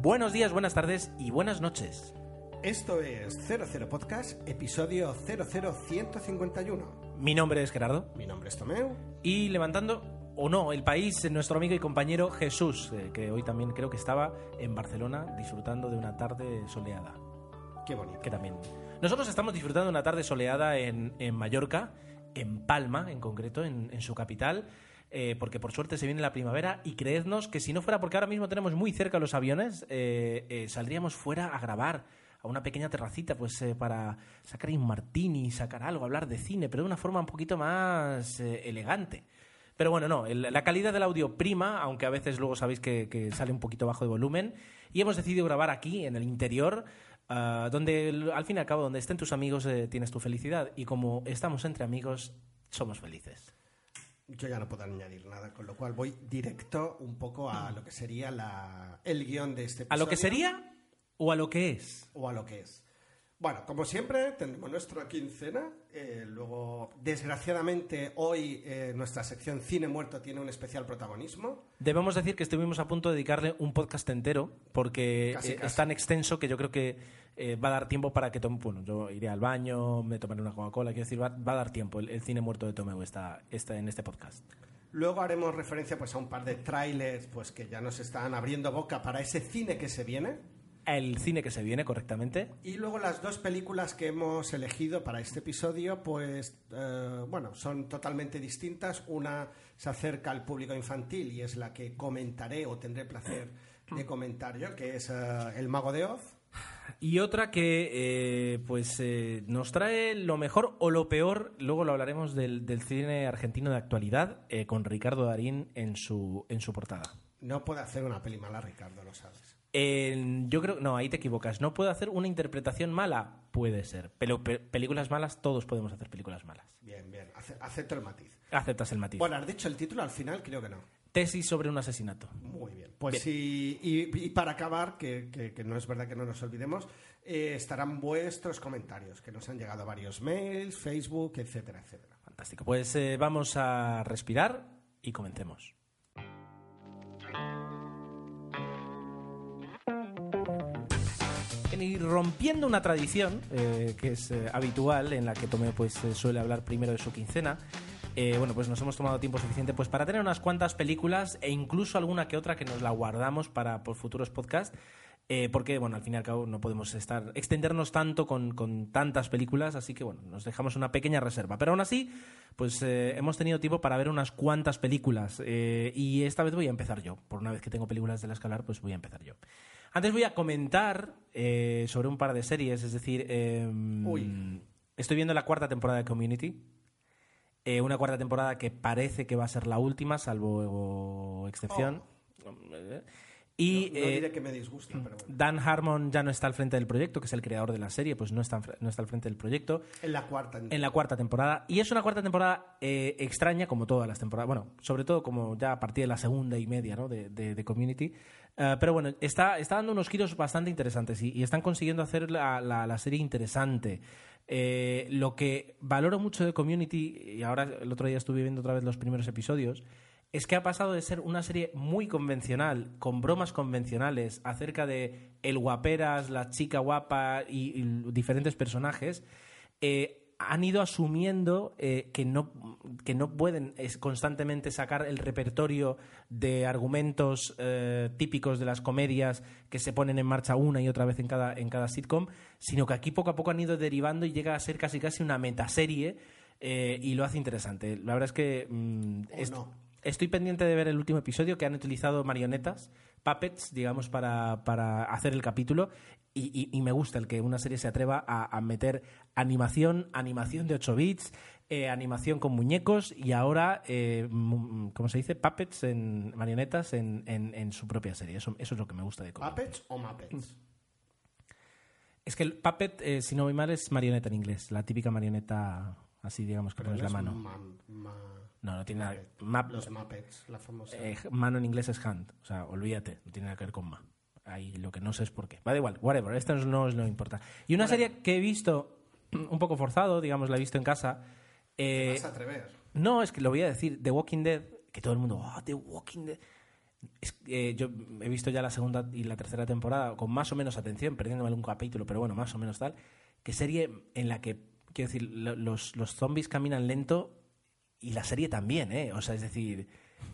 Buenos días, buenas tardes y buenas noches. Esto es 00 Podcast, episodio 00151. Mi nombre es Gerardo Mi nombre es Tomeu. y levantando o no el país, nuestro amigo y compañero Jesús, eh, que hoy también creo que estaba en Barcelona disfrutando de una tarde soleada. Qué bonito. Que también. Nosotros estamos disfrutando de una tarde soleada en, en Mallorca, en Palma en concreto, en, en su capital. Eh, porque por suerte se viene la primavera y creednos que si no fuera porque ahora mismo tenemos muy cerca los aviones, eh, eh, saldríamos fuera a grabar a una pequeña terracita pues eh, para sacar un martini, sacar algo, hablar de cine, pero de una forma un poquito más elegante. Pero bueno, no, el- la calidad del audio prima, aunque a veces luego sabéis que, sale un poquito bajo de volumen. Y hemos decidido grabar aquí, en el interior, ah, donde al fin y al cabo, donde estén tus amigos, tienes tu felicidad. Y como estamos entre amigos, somos felices. Yo ya no puedo añadir nada, con lo cual voy directo un poco a lo que sería la, el guion de este ¿A episodio. lo que sería o a lo que es? O a lo que es. Bueno, como siempre, tendremos nuestra quincena. eh, luego, desgraciadamente, hoy eh, nuestra sección Cine Muerto tiene un especial protagonismo. Debemos decir que estuvimos a punto de dedicarle un podcast entero, porque Casi, eh, casi. es tan extenso que yo creo que eh, va a dar tiempo para que tome. Bueno, yo iré al baño, me tomaré una Coca-Cola, quiero decir, va, va a dar tiempo el, el cine muerto de Tomeu está, está en este podcast. Luego haremos referencia pues, a un par de trailers pues, que ya nos están abriendo boca para ese cine que se viene. El cine que se viene, correctamente. Y luego las dos películas que hemos elegido para este episodio, pues eh, bueno, son totalmente distintas. Una se acerca al público infantil y es la que comentaré o tendré placer de comentar yo, que es eh, El Mago de Oz. Y otra que eh, pues eh, nos trae lo mejor o lo peor, luego lo hablaremos del, del cine argentino de actualidad, eh, con Ricardo Darín en su, en su portada. No puede hacer una peli mala, Ricardo, lo sabes. Yo creo, no, ahí te equivocas. ¿No puedo hacer una interpretación mala? Puede ser. Pero pe- películas malas, todos podemos hacer películas malas. Bien, bien, ace- acepto el matiz. Aceptas el matiz. Bueno, has dicho el título al final, creo que no. Tesis sobre un asesinato. Muy bien. Pues sí, y, y para acabar, que, que- que no es verdad que no nos olvidemos, eh, estarán vuestros comentarios, que nos han llegado varios mails, Facebook, etcétera, etcétera. Fantástico. Pues eh, vamos a respirar y comencemos. Y rompiendo una tradición eh, que es habitual en la que Tomeo pues suele hablar primero de su quincena eh, bueno pues nos hemos tomado tiempo suficiente pues para tener unas cuantas películas e incluso alguna que otra que nos la guardamos para por futuros podcasts eh, porque bueno al fin y al cabo no podemos estar extendernos tanto con, con tantas películas así que bueno nos dejamos una pequeña reserva pero aún así pues eh, hemos tenido tiempo para ver unas cuantas películas eh, y esta vez voy a empezar yo por una vez que tengo películas de las que hablar pues voy a empezar yo antes voy a comentar sobre un par de series, es decir, Uy. estoy viendo la cuarta temporada de Community. Eh, una cuarta temporada que parece que va a ser la última, salvo excepción. Y Oh. no, no eh, diré que me disgusta, pero bueno. Dan Harmon ya no está al frente del proyecto, que es el creador de la serie, pues no está, no está al frente del proyecto En la cuarta. en la cuarta temporada. Y es una cuarta temporada eh, extraña, como todas las temporadas. Bueno, sobre todo como ya a partir de la segunda y media ¿no? de, de- de Community. Pero bueno, está, está dando unos giros bastante interesantes y, y están consiguiendo hacer la, la- la serie interesante. Eh, lo que valoro mucho de Community, y ahora el otro día estuve viendo otra vez los primeros episodios, es que ha pasado de ser una serie muy convencional, con bromas convencionales acerca de el guaperas, la chica guapa y, diferentes personajes, eh, han ido asumiendo eh, que, no, que no pueden es, constantemente sacar el repertorio de argumentos eh, típicos de las comedias que se ponen en marcha una y otra vez en cada, en cada sitcom, sino que aquí poco a poco han ido derivando y llega a ser casi casi una metaserie eh, y lo hace interesante. La verdad es que mm, ¿O est- no? estoy pendiente de ver el último episodio que han utilizado marionetas, puppets, digamos, para, para hacer el capítulo y, y- y me gusta el que una serie se atreva a, a meter animación, animación de 8 bits, eh, animación con muñecos y ahora, eh, ¿cómo se dice? Puppets, en marionetas en, en- en su propia serie. Eso, eso es lo que me gusta de Community. ¿Puppets o Muppets? Es que el puppet, eh, si no voy mal, es marioneta en inglés. La típica marioneta, así digamos, que Pero pones no la mano. ma- ma- No, no tiene nada. Map- Los Muppets, la famosa. eh, mano en inglés es hand. O sea, olvídate, no tiene nada que ver con ma. Ahí lo que no sé es por qué. Va da igual, whatever. Esto no, es lo que importa. Y una serie que he visto un poco forzado, digamos, la he visto en casa. eh, Vas a atrever. no, es que lo voy a decir. The Walking Dead, que todo el mundo, oh, The Walking Dead. Es que, eh, yo he visto ya la segunda y la tercera temporada con más o menos atención, perdiéndome algún capítulo, pero bueno, más o menos tal. Que serie en la que, quiero decir, lo- los, los zombies caminan lento y la serie también, ¿eh? O sea, es decir,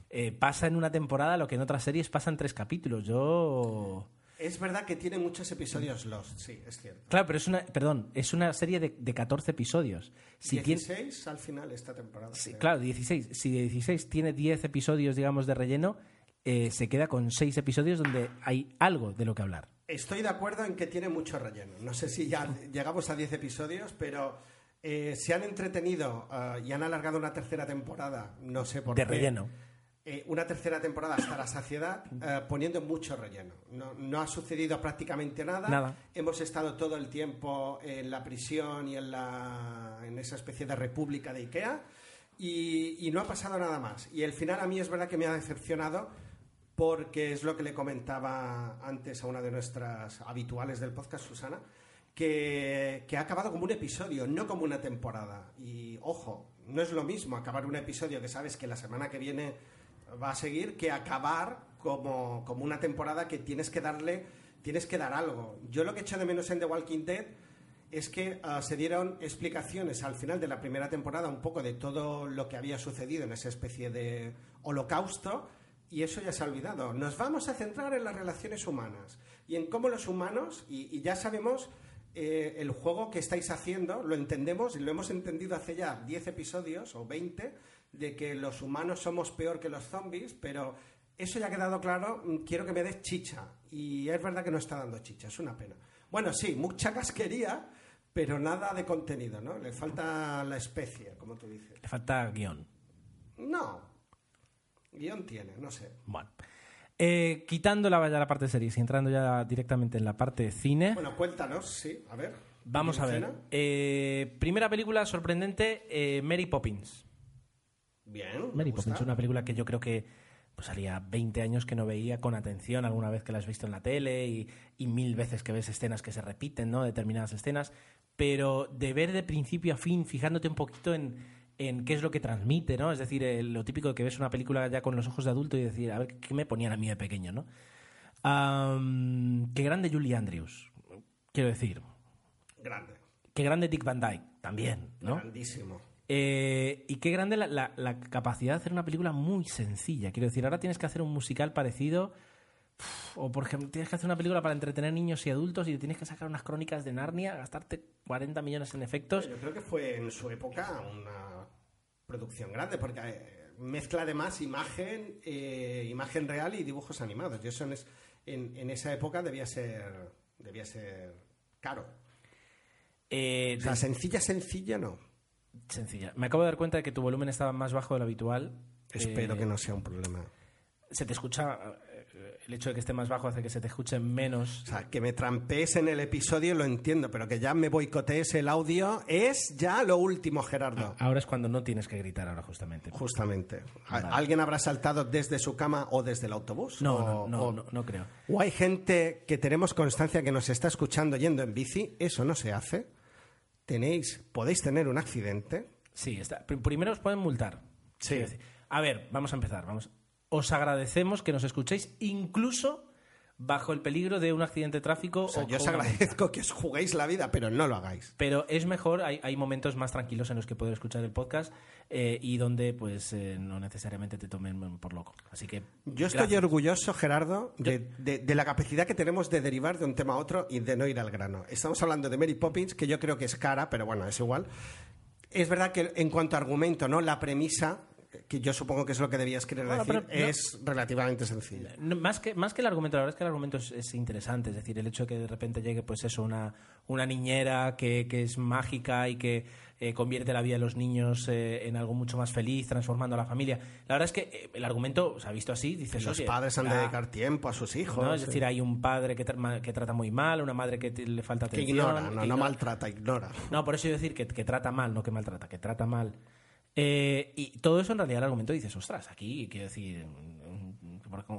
eh, pasa en una temporada lo que en otras series pasa en tres capítulos. Yo. Es verdad que tiene muchos episodios Lost, sí, es cierto. Claro, pero es una. Perdón, es una serie de, de 14 episodios. Si tiene- 16 al final esta temporada. Sí, claro, 16. Si de 16 tiene 10 episodios, digamos, de relleno, eh, se queda con 6 episodios donde hay algo de lo que hablar. Estoy de acuerdo en que tiene mucho relleno. No sé si ya llegamos a 10 episodios, pero eh, se han entretenido ah, y han alargado una tercera temporada, no sé por De qué. relleno. Eh, una tercera temporada hasta la saciedad, eh, poniendo mucho relleno. No, no ha sucedido prácticamente nada. Nada. Hemos estado todo el tiempo en la prisión y en, la, en esa especie de república de Ikea y, y no ha pasado nada más. Y el final a mí es verdad que me ha decepcionado porque es lo que le comentaba antes a una de nuestras habituales del podcast, Susana, que, que ha acabado como un episodio, no como una temporada. Y ojo, no es lo mismo acabar un episodio que sabes que la semana que viene va a seguir que acabar como, como una temporada que tienes que darle, tienes que dar algo. Yo lo que echo de menos en The Walking Dead es que ah, se dieron explicaciones al final de la primera temporada un poco de todo lo que había sucedido en esa especie de holocausto y eso ya se ha olvidado. Nos vamos a centrar en las relaciones humanas y en cómo los humanos, y, ya sabemos eh, el juego que estáis haciendo, lo entendemos y lo hemos entendido hace ya 10 episodios o 20, de que los humanos somos peor que los zombies, pero eso ya ha quedado claro, mm, quiero que me des chicha. Y es verdad que no está dando chicha, es una pena. Bueno, sí, mucha casquería, pero nada de contenido, ¿no? Le falta la especie, como tú dices. Le falta guion. No. Guión tiene, no sé. Bueno. Eh, quitando la, ya la parte de series y entrando ya directamente en la parte de cine, Bueno, cuéntanos, sí, a ver. vamos a ver. Eh, primera película sorprendente, eh, Mary Poppins. Bien. Mary. Poppins, una película que yo creo que pues haría 20 años que no veía con atención, alguna vez que la has visto en la tele y, y mil veces que ves escenas que se repiten, ¿no? Determinadas escenas, pero de ver de principio a fin, fijándote un poquito en, en qué es lo que transmite, ¿no? Es decir, eh, lo típico de que ves una película ya con los ojos de adulto y decir, a ver, ¿qué me ponían a mí de pequeño, ¿no? Am, qué grande Julie Andrews, quiero decir. Grande. Qué grande Dick Van Dyke, también, ¿no? Grandísimo. Eh, y qué grande la, la- la capacidad de hacer una película muy sencilla. Quiero decir, ahora tienes que hacer un musical parecido. uf, O, por ejemplo, tienes que hacer una película para entretener niños y adultos y tienes que sacar unas crónicas de Narnia, gastarte 40 millones en efectos. Yo creo que fue en su época una producción grande, porque eh, mezcla además imagen, eh, imagen real y dibujos animados. Y eso en, es- en- en esa época debía ser, debía ser caro. Eh, O sea, sencilla, sencilla no. Sencilla. Me acabo de dar cuenta de que tu volumen estaba más bajo de lo habitual. Espero Eh, que no sea un problema. Se te escucha. eh, El hecho de que esté más bajo hace que se te escuche menos. O sea, que me trampees en el episodio lo entiendo, pero que ya me boicotees el audio es ya lo último, Gerardo. Ahora es cuando no tienes que gritar, ahora justamente. Justamente. ¿A- Vale. ¿Alguien habrá saltado desde su cama o desde el autobús? No, O- no, no, o- no, no creo. O hay gente que tenemos constancia que nos está escuchando yendo en bici, eso no se hace. Tenéis, podéis tener un accidente. Sí, está. Pr- primero os pueden multar. Sí. A ver, vamos a empezar. Vamos. Os agradecemos que nos escuchéis incluso bajo el peligro de un accidente de tráfico. O sea, o yo os agradezco que os juguéis la vida, pero no lo hagáis. Pero es mejor, hay, hay momentos más tranquilos en los que poder escuchar el podcast eh, y donde pues eh, no necesariamente te tomen por loco. Así que Yo estoy gracias. orgulloso, Gerardo, de, de- de la capacidad que tenemos de derivar de un tema a otro y de no ir al grano. Estamos hablando de Mary Poppins, que yo creo que es cara, pero bueno, es igual. Es verdad que en cuanto a argumento, ¿no? La premisa, que yo supongo que es lo que debías querer Bueno, decir, pero no- es relativamente sencilla. No, más, que, más que el argumento, la verdad es que el argumento es, es interesante. Es decir, el hecho de que de repente llegue, pues eso, una, una niñera que, que es mágica y que eh, convierte la vida de los niños eh, en algo mucho más feliz, transformando a la familia. La verdad es que eh, el argumento, se ha visto así, dices, Los padres han de dedicar tiempo a sus hijos. ¿no? Es sí. decir, hay un padre que, tra- que trata muy mal, una madre que le falta que atención. ignora, no, que no ignora- maltrata, ignora. no, por eso yo decir que, que trata mal, no que maltrata, que trata mal. Eh, y todo eso en realidad el argumento dices, ostras, aquí quiero decir,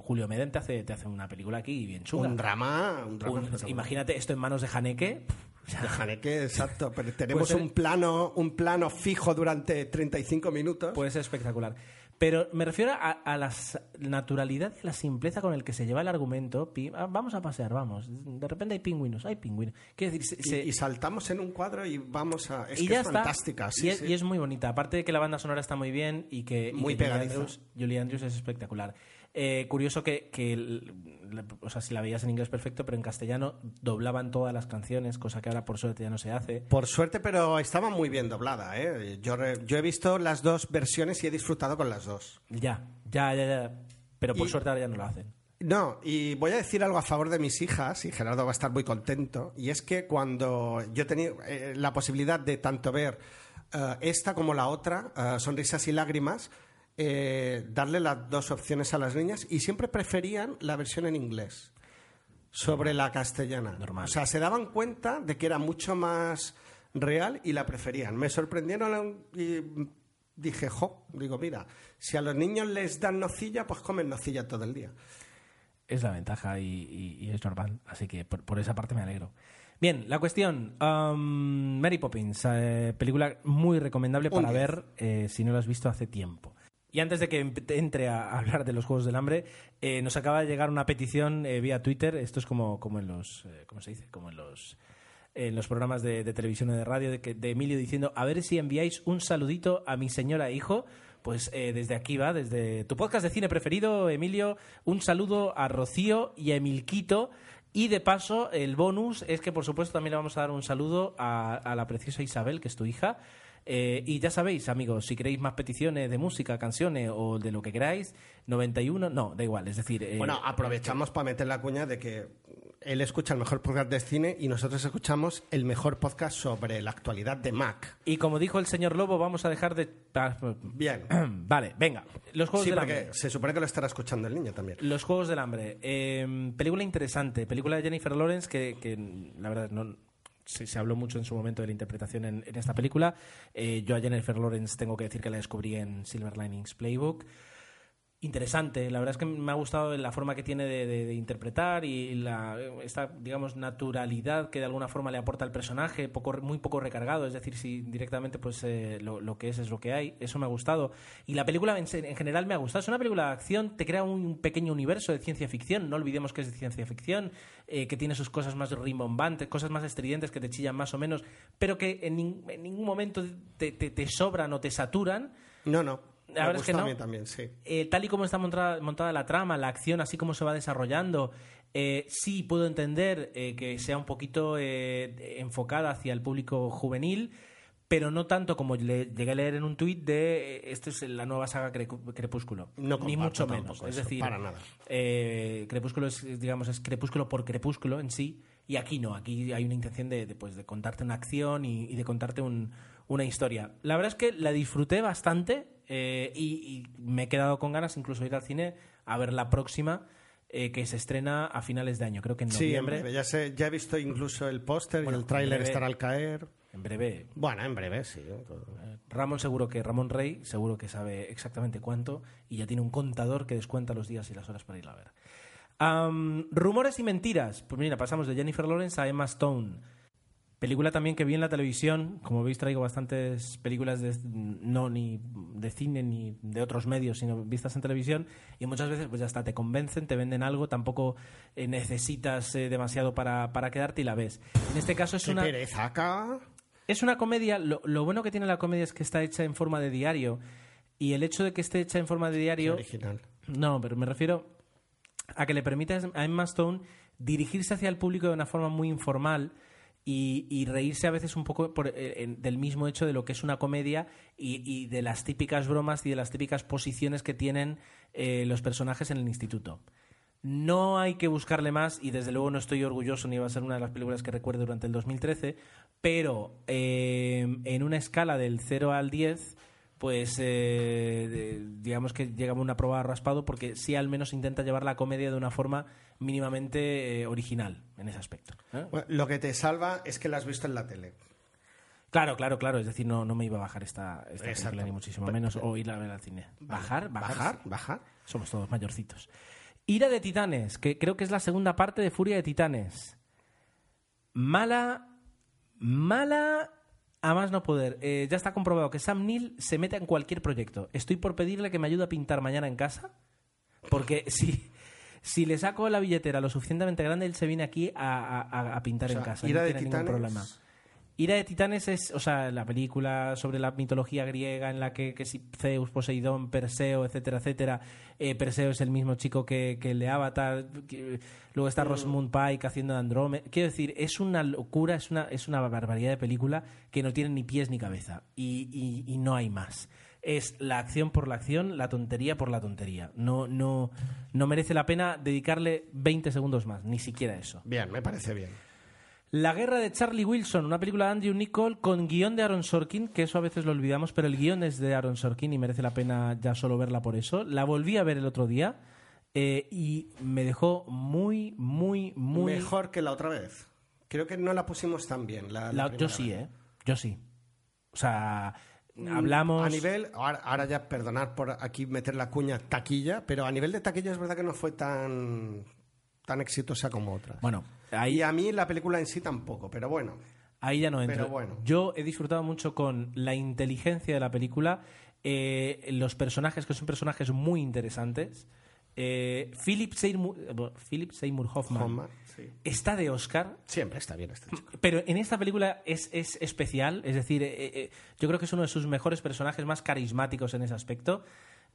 Julio Medem te hace, te hace una película aquí bien chula. Un drama, un drama. Un- imagínate esto en manos de Haneke. De Haneke, exacto, pero tenemos un plano, un plano fijo durante 35 minutos. Puede ser espectacular. Pero me refiero a, a la naturalidad y a la simpleza con el que se lleva el argumento. Ah, vamos a pasear, vamos. De repente hay pingüinos, hay pingüinos. Quiero decir, se- y, y saltamos en un cuadro y vamos a. Es y que ya es está. fantástica, sí, y, es, sí. y es muy bonita. Aparte de que la banda sonora está muy bien y que, y Muy que Julie pegadiza. Andrews, Julie Andrews es espectacular. Eh, curioso que, que o sea, si la veías en inglés perfecto, pero en castellano doblaban todas las canciones, cosa que ahora por suerte ya no se hace. Por suerte, pero estaba muy bien doblada. ¿eh? Yo, yo he visto las dos versiones y he disfrutado con las dos. Ya, ya, ya, ya. Pero por Y- suerte ahora ya no lo hacen. No, y voy a decir algo a favor de mis hijas, y Gerardo va a estar muy contento, y es que cuando yo tenía eh, la posibilidad de tanto ver eh, esta como la otra, eh, Sonrisas y Lágrimas, eh, darle las dos opciones a las niñas, y siempre preferían la versión en inglés sobre la castellana. Normal. O sea, se daban cuenta de que era mucho más real y la preferían. Me sorprendieron y dije, jo, digo, mira, si a los niños les dan nocilla, pues comen nocilla todo el día. Es la ventaja y, y- y es normal. Así que por, por esa parte me alegro. Bien, la cuestión. um, Mary Poppins, eh, película muy recomendable para 10. ver eh, si no la has visto hace tiempo. Y antes de que entre a hablar de los Juegos del Hambre, eh, nos acaba de llegar una petición eh, vía Twitter. Esto es como, como en los... eh, ¿Cómo se dice? Como en los... En los programas de, televisión y de radio de, Emilio diciendo a ver si enviáis un saludito a mi señora hijo pues eh, desde aquí va, desde tu podcast de cine preferido, Emilio, un saludo a Rocío y a Emilquito. Y de paso, el bonus es que, por supuesto, también le vamos a dar un saludo a la preciosa Isabel, que es tu hija. Eh, y ya sabéis, amigos, si queréis más peticiones de música, canciones o de lo que queráis, 91, no, da igual, es decir... eh, Bueno, aprovechamos para meter la cuña de que él escucha el mejor podcast de cine y nosotros escuchamos el mejor podcast sobre la actualidad de Mac. Y como dijo el señor Lobo, vamos a dejar de... Bien. Vale, venga, los Juegos Sí, del Hambre. se supone que lo estará escuchando el niño también. Los Juegos del Hambre. Eh, película interesante. Película de Jennifer Lawrence que, que, la verdad no se, habló mucho en su momento de la interpretación en, en esta película. Eh, yo a Jennifer Lawrence tengo que decir que la descubrí en Silver Linings Playbook. Interesante, la verdad es que me ha gustado la forma que tiene de, de- de interpretar y la, esta, digamos, naturalidad que de alguna forma le aporta al personaje, poco, muy poco recargado, es decir, si directamente pues eh, lo, lo que es es lo que hay, eso me ha gustado. Y la película en, en general me ha gustado, es una película de acción, te crea un, pequeño universo de ciencia ficción, no olvidemos que es de ciencia ficción, eh, que tiene sus cosas más rimbombantes, cosas más estridentes que te chillan más o menos, pero que en, en ningún momento te, te- te sobran o te saturan. No, no. La verdad es que no. también, sí. Eh, tal y como está montada, montada la trama, la acción, así como se va desarrollando, eh, sí puedo entender eh, que sea un poquito eh, enfocada hacia el público juvenil, pero no tanto como le llegué a leer en un tuit de eh, esto es la nueva saga Cre- Crepúsculo. No Ni mucho menos. eso, es decir, para nada. eh, Crepúsculo es, digamos, es Crepúsculo por Crepúsculo en sí, y aquí no, aquí hay una intención de, de, pues, de contarte una acción y, y de contarte un- una historia. La verdad es que la disfruté bastante eh, y, y me he quedado con ganas incluso de ir al cine a ver la próxima eh, que se estrena a finales de año, creo que en Sí, en noviembre. Ya, sé, ya he visto incluso el póster Bueno, y el tráiler estará al caer. En breve. Bueno, en breve, sí. Eh, Ramón seguro que Ramón Rey seguro que sabe exactamente cuánto y ya tiene un contador que descuenta los días y las horas para ir a ver. Rumores y mentiras. Pues mira, pasamos de Jennifer Lawrence a Emma Stone. Película también que vi en la televisión. Como veis, traigo bastantes películas de, no ni de cine ni de otros medios, sino vistas en televisión. Y muchas veces, pues ya está, te convencen, te venden algo, tampoco eh, necesitas eh, demasiado para, para quedarte y la ves. En este caso es ¡Qué una. pereza acá! Es una comedia, lo, lo bueno que tiene la comedia es que está hecha en forma de diario. Y el hecho de que esté hecha en forma de diario. original. No, pero me refiero a que le permite a Emma Stone dirigirse hacia el público de una forma muy informal y, reírse a veces un poco eh, del mismo hecho de lo que es una comedia y, y de las típicas bromas y de las típicas posiciones que tienen eh, los personajes en el instituto. No hay que buscarle más y desde luego no estoy orgulloso ni va a ser una de las películas que recuerde durante el 2013, pero eh, en una escala del 0 al 10, pues eh, de- digamos que llegamos a una prueba raspado porque sí al menos intenta llevar la comedia de una forma mínimamente eh, original en ese aspecto. ¿eh? Bueno, lo que te salva es que la has visto en la tele. Claro, claro, claro. Es decir, no, no me iba a bajar esta, esta película ni muchísimo menos o ir a ver al cine. ¿Bajar? ¿Bajar? Bajar, bajar. Somos todos mayorcitos. Ira de Titanes, que creo que es la segunda parte de Furia de Titanes. Mala, mala a más no poder. Eh, ya está comprobado que Sam Neill se mete en cualquier proyecto. Estoy por pedirle que me ayude a pintar mañana en casa, porque si, si le saco la billetera lo suficientemente grande, él se viene aquí a, a- a pintar O sea, en casa. No de tiene ningún problema. Ira de Titanes es, o sea, la película sobre la mitología griega en la que, que si Zeus, Poseidón, Perseo, etcétera, etcétera. Eh, Perseo es el mismo chico que, que el de Avatar. que- luego está Rosamund Pike haciendo de Andrómeda. Quiero decir, es una locura, es una, es una barbaridad de película que no tiene ni pies ni cabeza. Y, y- y no hay más. Es la acción por la acción, la tontería por la tontería. No, no, no merece la pena dedicarle 20 segundos más, ni siquiera eso. Bien, me parece bien. La guerra de Charlie Wilson, una película de Andrew Nichol con guion de Aaron Sorkin, que eso a veces lo olvidamos, pero el guion es de Aaron Sorkin y merece la pena ya solo verla por eso. La volví a ver el otro día eh, y me dejó muy, muy, muy... Mejor que la otra vez. Creo que no la pusimos tan bien. La, la La- yo sí, vez. ¿eh? Yo sí. O sea, Mm, hablamos... A nivel, ahora, ahora ya perdonar por aquí meter la cuña taquilla, pero a nivel de taquilla es verdad que no fue tan, tan exitosa como otras. Bueno, ahí... Y a mí la película en sí tampoco, pero bueno. Ahí ya no entro. Pero bueno. Yo he disfrutado mucho con la inteligencia de la película, eh, los personajes, que son personajes muy interesantes. Eh, Philip, Seymour, eh, Philip Seymour Hoffman, Hoffman, sí. está de Oscar, Siempre está bien este chico. pero en esta película es, es especial. Es decir, eh, eh, yo creo que es uno de sus mejores personajes más carismáticos en ese aspecto.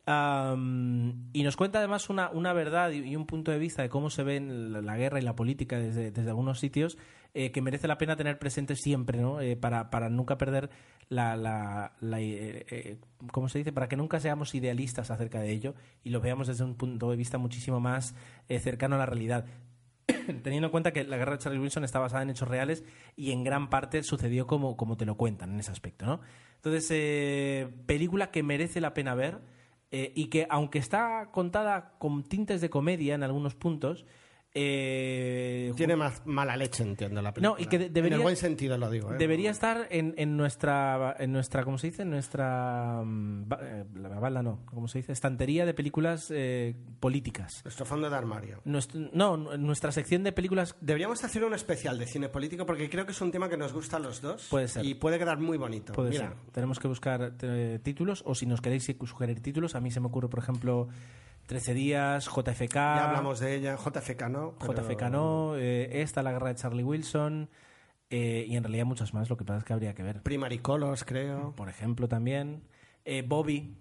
Am, y nos cuenta además una, una verdad y, un punto de vista de cómo se ve en la, guerra y la política desde, desde algunos sitios eh, que merece la pena tener presente siempre, ¿no? Eh, para, para nunca perder la. la, eh, ¿Cómo se dice? Para que nunca seamos idealistas acerca de ello y lo veamos desde un punto de vista muchísimo más cercano a la realidad teniendo en cuenta que la guerra de Charlie Wilson está basada en hechos reales y en gran parte sucedió como, como te lo cuentan en ese aspecto, ¿no? Entonces, película que merece la pena ver eh, y que, aunque está contada con tintes de comedia en algunos puntos, eh, Tiene más mala leche, entiendo la película. No, y que de- debería- En el buen sentido lo digo. ¿eh? Debería estar en, en nuestra, en nuestra, ¿cómo se dice? En nuestra, mm, eh, la balda no, ¿cómo se dice? Estantería de películas eh, políticas. Nuestro fondo de armario. Nuestro- no, nuestra sección de películas Deberíamos hacer un especial de cine político porque creo que es un tema que nos gusta a los dos. Puede ser. Y puede quedar muy bonito. Puede Mira, ser. Tenemos que buscar eh, títulos o si nos queréis sugerir títulos, a mí se me ocurre, por ejemplo, 13 días, JFK. ya hablamos de ella. JFK no. pero- JFK no, eh, esta, la guerra de Charlie Wilson eh, y en realidad muchas más, lo que pasa es que habría que ver. Primary Colors, creo. Por ejemplo, también. Eh, Bobby,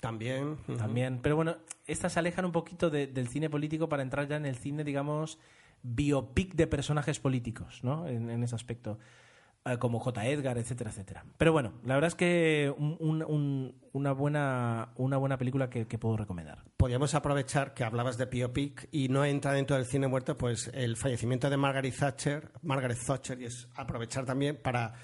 También. Pero bueno, estas se alejan un poquito de- del cine político para entrar ya en el cine, digamos, biopic de personajes políticos, ¿no? En, en ese aspecto. Eh, como J. Edgar, etcétera, etcétera. Pero bueno, la verdad es que un- un- un- una, buena, una buena película que, puedo recomendar. Podríamos aprovechar que hablabas de biopic y no entra dentro del cine muerto, pues el fallecimiento de Margaret Thatcher, Margaret Thatcher, y es aprovechar también para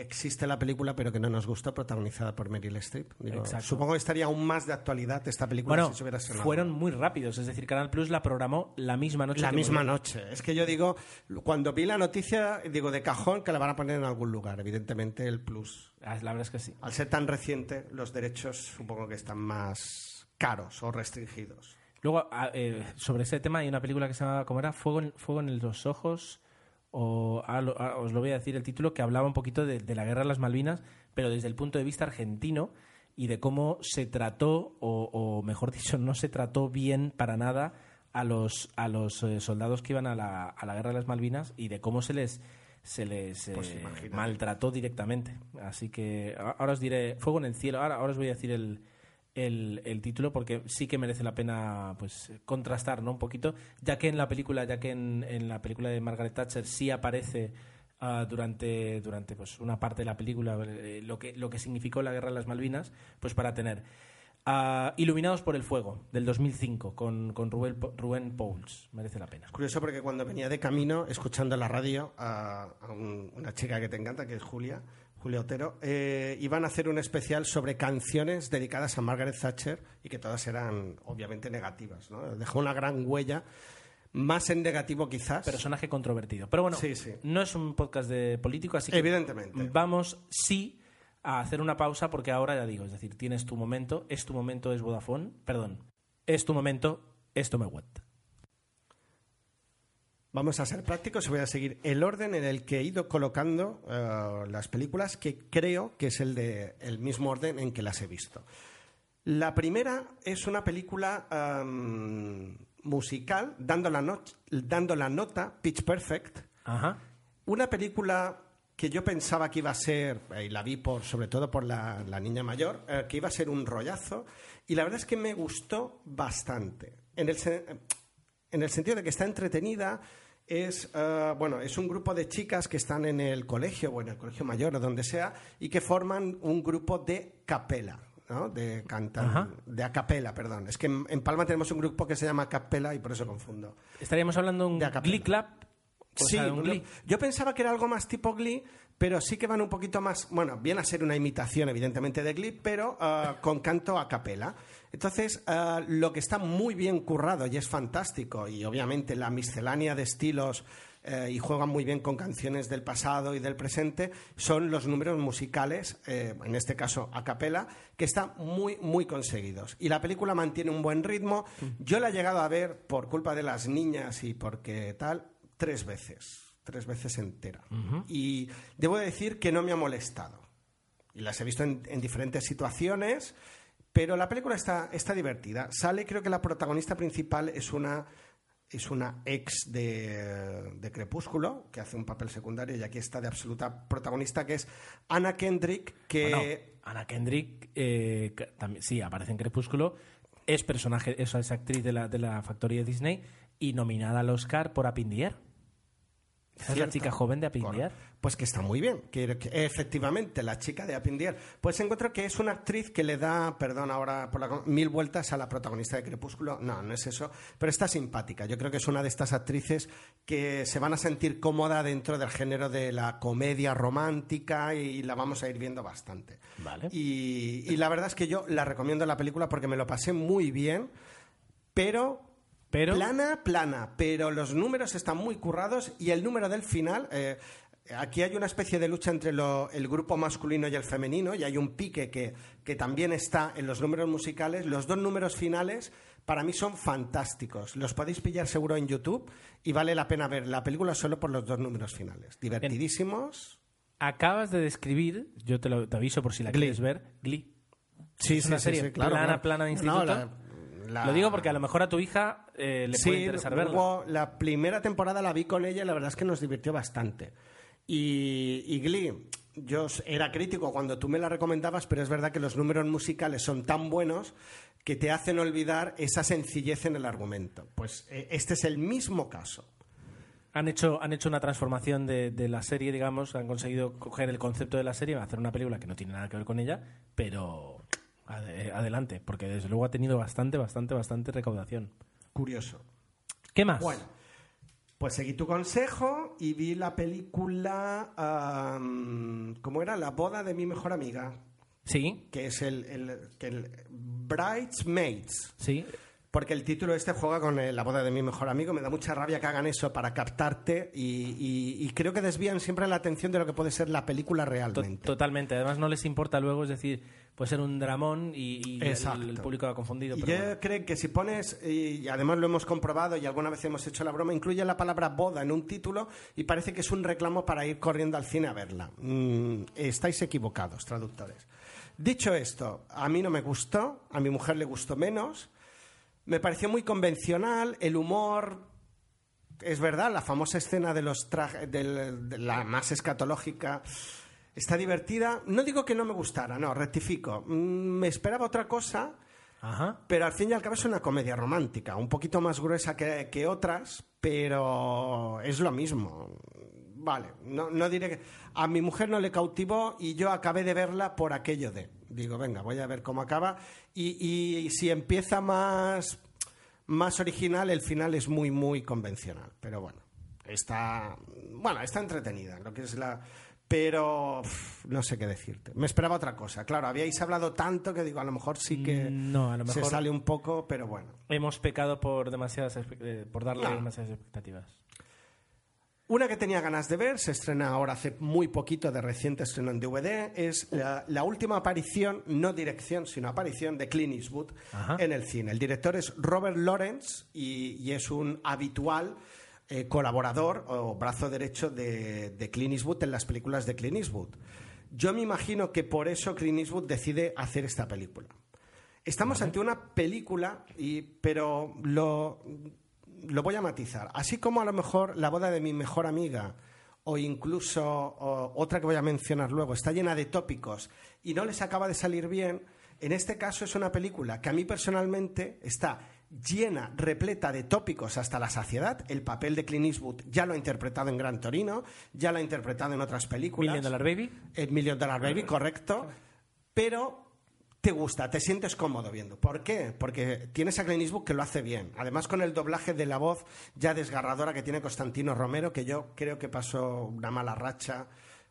existe la película, pero que no nos gustó, protagonizada por Meryl Streep. Digo, supongo que estaría aún más de actualidad esta película Bueno, si se hubiera fueron muy rápidos, es decir, Canal Plus la programó la misma noche. la misma murió. noche. Es que yo digo, cuando vi la noticia, digo de cajón que la van a poner en algún lugar, evidentemente el plus. Ah, La verdad es que sí. Al ser tan reciente, los derechos supongo que están más caros o restringidos. Luego, a- eh, sobre ese tema hay una película que se llama, ¿cómo era? Fuego en, Fuego en los ojos, o ah, lo- ah, os lo voy a decir el título, que hablaba un poquito de, de la guerra de las Malvinas, pero desde el punto de vista argentino y de cómo se trató, o, o mejor dicho, no se trató bien para nada a los, a los eh, soldados que iban a la, a la guerra de las Malvinas y de cómo se les se les eh, Pues maltrató directamente. Así que ahora os diré, Fuego en el cielo, ahora, ahora os voy a decir el, el, el título porque sí que merece la pena pues contrastar ¿no? un poquito ya que en la película ya que en, en la película de Margaret Thatcher sí aparece ah, durante, durante pues, una parte de la película, eh, lo, que, lo que significó la guerra de las Malvinas, pues para tener ah, Iluminados por el Fuego, del 2005, con, con Rubén, Rubén. Merece la pena. Curioso porque cuando venía de camino, escuchando la radio a, a un- una chica que te encanta, que es Julia, Julia Otero, eh, iban a hacer un especial sobre canciones dedicadas a Margaret Thatcher y que todas eran obviamente negativas. ¿no? Dejó una gran huella, más en negativo quizás. Personaje controvertido. Pero bueno, Sí, sí. no es un podcast de político, así que Evidentemente. vamos sí a hacer una pausa porque ahora ya digo, es decir, tienes tu momento, es tu momento, es Vodafone, perdón, es tu momento, es Tomewet. Vamos a ser prácticos y voy a seguir el orden en el que he ido colocando eh, las películas, que creo que es el, de, el mismo orden en que las he visto. La primera es una película musical, dando la, no- dando la nota Pitch Perfect, Ajá. una película que yo pensaba que iba a ser, eh, y la vi por, sobre todo por la, la niña mayor, eh, que iba a ser un rollazo, y la verdad es que me gustó bastante. En el, en el sentido de que está entretenida, es, eh, bueno, es un grupo de chicas que están en el colegio, o en el colegio mayor, o donde sea, y que forman un grupo de capela. ¿no? De cantar, Ajá. de a capela, perdón. Es que en, en Palma tenemos un grupo que se llama Capela y por eso confundo. Estaríamos hablando de un De. Glee Club. o Sí, sea, un Glee. yo pensaba que era algo más tipo Glee, pero sí que van un poquito más, bueno, viene a ser una imitación evidentemente de Glee, pero ah, con canto a capela. Entonces, ah, lo que está muy bien currado y es fantástico, y obviamente la miscelánea de estilos eh, y juegan muy bien con canciones del pasado y del presente, son los números musicales, eh, en este caso a capela, que están muy, muy conseguidos. Y la película mantiene un buen ritmo. Yo la he llegado a ver por culpa de las niñas y porque tal, tres veces, tres veces entera. Y debo decir que no me ha molestado. Y las he visto en, en diferentes situaciones, pero la película está, está divertida. Sale, creo que la protagonista principal es una, es una ex de, de Crepúsculo, que hace un papel secundario, y aquí está de absoluta protagonista, que es Anna Kendrick, que... Bueno, Anna Kendrick, eh, que también, sí, aparece en Crepúsculo, es personaje, es, es actriz de la, de la factoría Disney y nominada al Oscar por Up in the Air. Esa es la chica joven de. Air. Pues que está muy bien, que, que efectivamente la chica de Apindier, pues encuentro que es una actriz que le da, perdón ahora por la, mil vueltas a la protagonista de Crepúsculo. No, no es eso, pero está simpática. Yo creo que es una de estas actrices que se van a sentir cómoda dentro del género de la comedia romántica y la vamos a ir viendo bastante. Vale. Y, y la verdad es que yo la recomiendo la película porque me lo pasé muy bien, pero Pero- plana, plana, pero los números están muy currados y el número del final, eh, aquí hay una especie de lucha entre lo- el grupo masculino y el femenino y hay un pique que, que también está en los números musicales. Los dos números finales para mí son fantásticos. Los podéis pillar seguro en YouTube y vale la pena ver la película solo por los dos números finales. Divertidísimos. Acabas de describir, yo te lo te aviso por si la Glee. quieres ver, Glee. Sí, Es una serie plana, plana de instituto. No, la- la- Lo digo porque a lo mejor a tu hija eh, le puede Sí, interesar verla. luego la primera temporada la vi con ella y la verdad es que nos divirtió bastante. Y, y Glee, yo era crítico cuando tú me la recomendabas, pero es verdad que los números musicales son tan buenos que te hacen olvidar esa sencillez en el argumento. Pues eh, este es el mismo caso. Han hecho, han hecho una transformación de, de la serie, digamos, han conseguido coger el concepto de la serie, hacer una película que no tiene nada que ver con ella, pero ade- adelante, porque desde luego ha tenido bastante, bastante, bastante recaudación. Curioso. ¿Qué más? Bueno, pues seguí tu consejo y vi la película, ¿cómo era? La boda de mi mejor amiga. Sí, que es el, el, que el Bridesmaids. sí. Porque el título este juega con eh, la boda de mi mejor amigo. Me da mucha rabia que hagan eso para captarte y, y- y creo que desvían siempre la atención de lo que puede ser la película realmente. totalmente. Además no les importa luego, es decir, puede ser un dramón y, y el, público ha confundido. Y yo bueno. creo que si pones, y además lo hemos comprobado y alguna vez hemos hecho la broma, incluye la palabra boda en un título y parece que es un reclamo para ir corriendo al cine a verla. Mm, estáis equivocados, traductores. Dicho esto, a mí no me gustó, a mi mujer le gustó menos, me pareció muy convencional, el humor es verdad, la famosa escena de los trajes, de la más escatológica, está divertida. No digo que no me gustara, no, rectifico. Mm, Me esperaba otra cosa, Ajá. pero al fin y al cabo es una comedia romántica, un poquito más gruesa que, que otras, pero es lo mismo. vale, no, no diré que... A mi mujer no le cautivó y yo acabé de verla por aquello de... Digo, venga, voy a ver cómo acaba. Y, y si empieza más, más original, el final es muy, muy convencional. Pero bueno, está... Bueno, está entretenida, lo que es la pero pff, no sé qué decirte. Me esperaba otra cosa. Claro, habíais hablado tanto que digo, a lo mejor sí que Mm, No, a lo se mejor- sale un poco, pero bueno. Hemos pecado por demasiadas eh, por darle No. demasiadas expectativas. Una que tenía ganas de ver, se estrena ahora hace muy poquito de reciente estreno en DVD, es la, la última aparición, no dirección, sino aparición de Clint Eastwood Ajá. en el cine. El director es Robert Lawrence y, y es un habitual eh, colaborador o brazo derecho de, de Clint Eastwood en las películas de Clint Eastwood. Yo me imagino que por eso Clint Eastwood decide hacer esta película. Estamos ante una película, y, pero lo, lo voy a matizar. Así como a lo mejor la boda de mi mejor amiga o incluso o, otra que voy a mencionar luego está llena de tópicos y no les acaba de salir bien, en este caso es una película que a mí personalmente está llena, repleta de tópicos hasta la saciedad. El papel de Clint Eastwood ya lo ha interpretado en Gran Torino, ya lo ha interpretado en otras películas. Million Dollar Baby. El Million Dollar Baby, correcto. Pero te gusta, te sientes cómodo viendo. ¿Por qué? Porque tienes a Clint que lo hace bien. Además, con el doblaje de la voz ya desgarradora que tiene Constantino Romero, que yo creo que pasó una mala racha.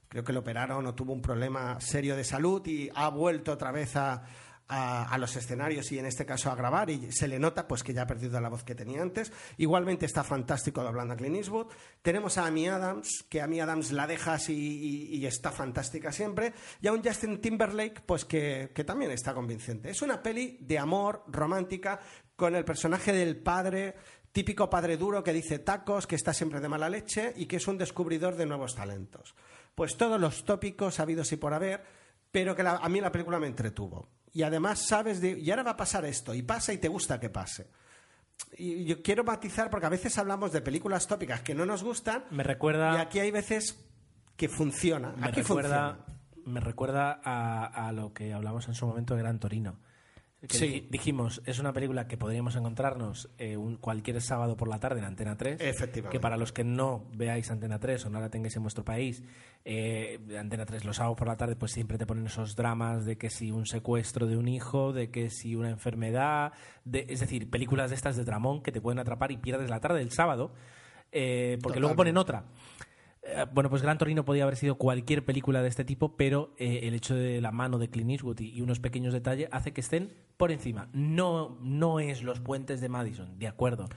Creo que lo operaron o tuvo un problema serio de salud y ha vuelto otra vez a, a- los escenarios y en este caso a grabar y se le nota pues que ya ha perdido la voz que tenía antes. Igualmente está fantástico doblando a Clint Eastwood. Tenemos a Amy Adams, que Amy Adams la dejas y, y- está fantástica siempre. Y a un Justin Timberlake pues que, que también está convincente. Es una peli de amor romántica con el personaje del padre típico padre duro que dice tacos, que está siempre de mala leche y que es un descubridor de nuevos talentos. Pues todos los tópicos habidos y por haber, pero que a mí la película me entretuvo. Y además sabes de, y ahora va a pasar esto, y pasa y te gusta que pase. Y yo quiero matizar porque a veces hablamos de películas tópicas que no nos gustan Me recuerda. y aquí hay veces que funciona. me aquí recuerda, funciona. me recuerda a, a lo que hablamos en su momento de Gran Torino. Que Sí. dij- dijimos, es una película que podríamos encontrarnos eh, un- cualquier sábado por la tarde en Antena 3. Efectivamente. Que para los que no veáis Antena 3 o no la tengáis en vuestro país, eh, Antena 3 los sábados por la tarde pues siempre te ponen esos dramas de que si un secuestro de un hijo, de que si una enfermedad, de, es decir, películas de estas de dramón que te pueden atrapar y pierdes la tarde del sábado, eh, porque luego ponen otra. Eh, Bueno, pues Gran Torino podía haber sido cualquier película de este tipo, pero eh, el hecho de la mano de Clint Eastwood y, y unos pequeños detalles hace que estén por encima. No, no es los puentes de Madison, de acuerdo.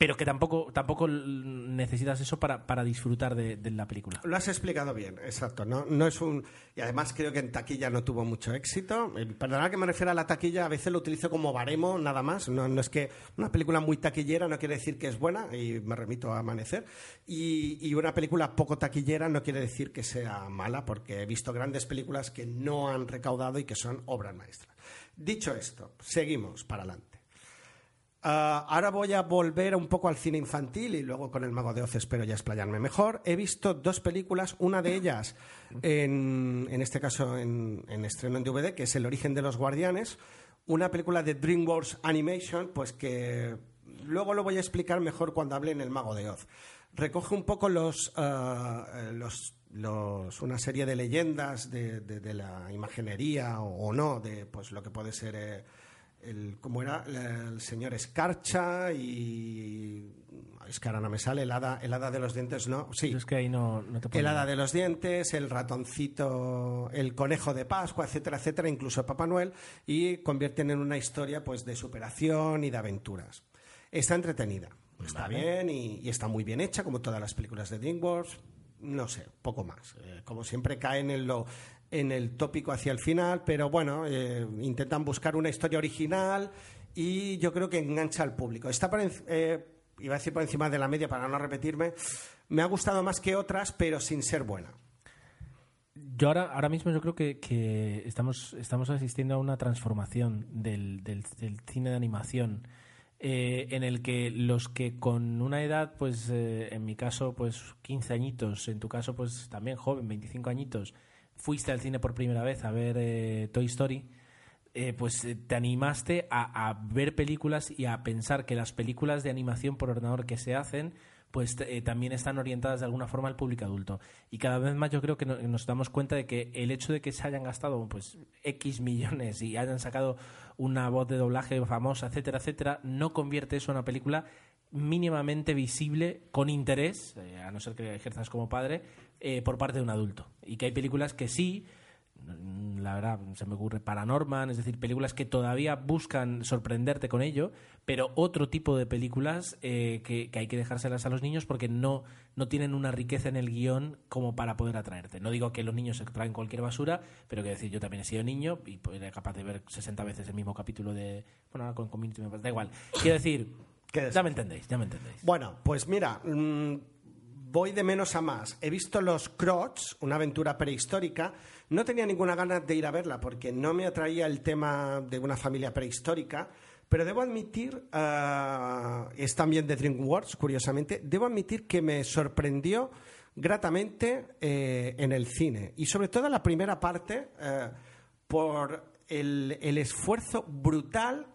Pero que tampoco, tampoco necesitas eso para, para disfrutar de, la película. Lo has explicado bien, exacto. No, no es un y además creo que en taquilla no tuvo mucho éxito. Eh, Perdonad que me refiero a la taquilla, a veces lo utilizo como baremo nada más. No, no es que una película muy taquillera no quiere decir que es buena y me remito a Amanecer. Y, y una película poco taquillera no quiere decir que sea mala, porque he visto grandes películas que no han recaudado y que son obras maestras. Dicho esto, seguimos para adelante. Ah, ahora voy a volver un poco al cine infantil y luego con El Mago de Oz espero ya explayarme mejor. He visto dos películas, una de ellas, en, en este caso en, en estreno en DVD, que es El origen de los guardianes, una película de DreamWorks Animation, pues que luego lo voy a explicar mejor cuando hable en El Mago de Oz. Recoge un poco los, eh, los, una serie de leyendas de, la imaginería o, o no, de pues lo que puede ser... eh, el, ¿cómo era? El señor Escarcha y... Es que ahora no me sale, el hada, el hada de los dientes, ¿no? Sí, es que ahí no, no te el hada de los dientes, el ratoncito, el conejo de Pascua, etcétera, etcétera, incluso Papá Noel, y convierten en una historia pues de superación y de aventuras. Está entretenida, está bien y, y está muy bien hecha, como todas las películas de DreamWorks. No sé, poco más. Eh, como siempre caen en lo en el tópico hacia el final, pero bueno, eh, intentan buscar una historia original y yo creo que engancha al público. Está por, eh, iba a decir por encima de la media para no repetirme. Me ha gustado más que otras, pero sin ser buena. Yo ahora, ahora mismo yo creo que, que estamos, estamos asistiendo a una transformación del, del- del cine de animación eh, en el que los que con una edad, pues eh, en mi caso, pues 15 añitos, en tu caso, pues también joven, 25 añitos, fuiste al cine por primera vez a ver eh, Toy Story, eh, pues eh, te animaste a, ver películas y a pensar que las películas de animación por ordenador que se hacen pues eh, también están orientadas de alguna forma al público adulto. Y cada vez más yo creo que nos damos cuenta de que el hecho de que se hayan gastado pues X millones y hayan sacado una voz de doblaje famosa, etcétera, etcétera, no convierte eso en una película mínimamente visible con interés, eh, a no ser que ejerzas como padre, eh, por parte de un adulto. Y que hay películas que sí, mm, la verdad, se me ocurre Paranorman, es decir, películas que todavía buscan sorprenderte con ello, pero otro tipo de películas eh, que, hay que dejárselas a los niños porque no, no tienen una riqueza en el guion como para poder atraerte. No digo que los niños se traen cualquier basura, pero que decir, yo también he sido niño y pues, era capaz de ver 60 veces el mismo capítulo de... Bueno, ahora con Community me da igual. Quiero decir ya me entendéis, ya me entendéis. Bueno, pues mira, mm, voy de menos a más. He visto Los Crocs, una aventura prehistórica. No tenía ninguna ganas de ir a verla porque no me atraía el tema de una familia prehistórica. Pero debo admitir, uh, es también de DreamWorks, curiosamente, debo admitir que me sorprendió gratamente eh, en el cine. Y sobre todo la primera parte, eh, por el esfuerzo brutal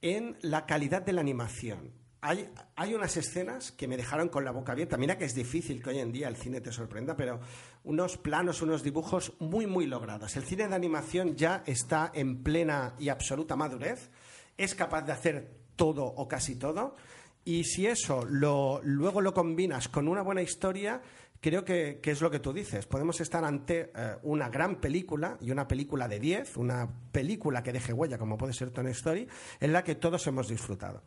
en la calidad de la animación. Hay, unas escenas que me dejaron con la boca abierta. Mira que es difícil que hoy en día el cine te sorprenda, pero unos planos, unos dibujos muy, muy logrados. El cine de animación ya está en plena y absoluta madurez. Es capaz de hacer todo o casi todo. Y si eso lo, luego lo combinas con una buena historia, creo que, es lo que tú dices. Podemos estar ante eh, una gran película y una película de 10, una película que deje huella, como puede ser Tony Story, en la que todos hemos disfrutado.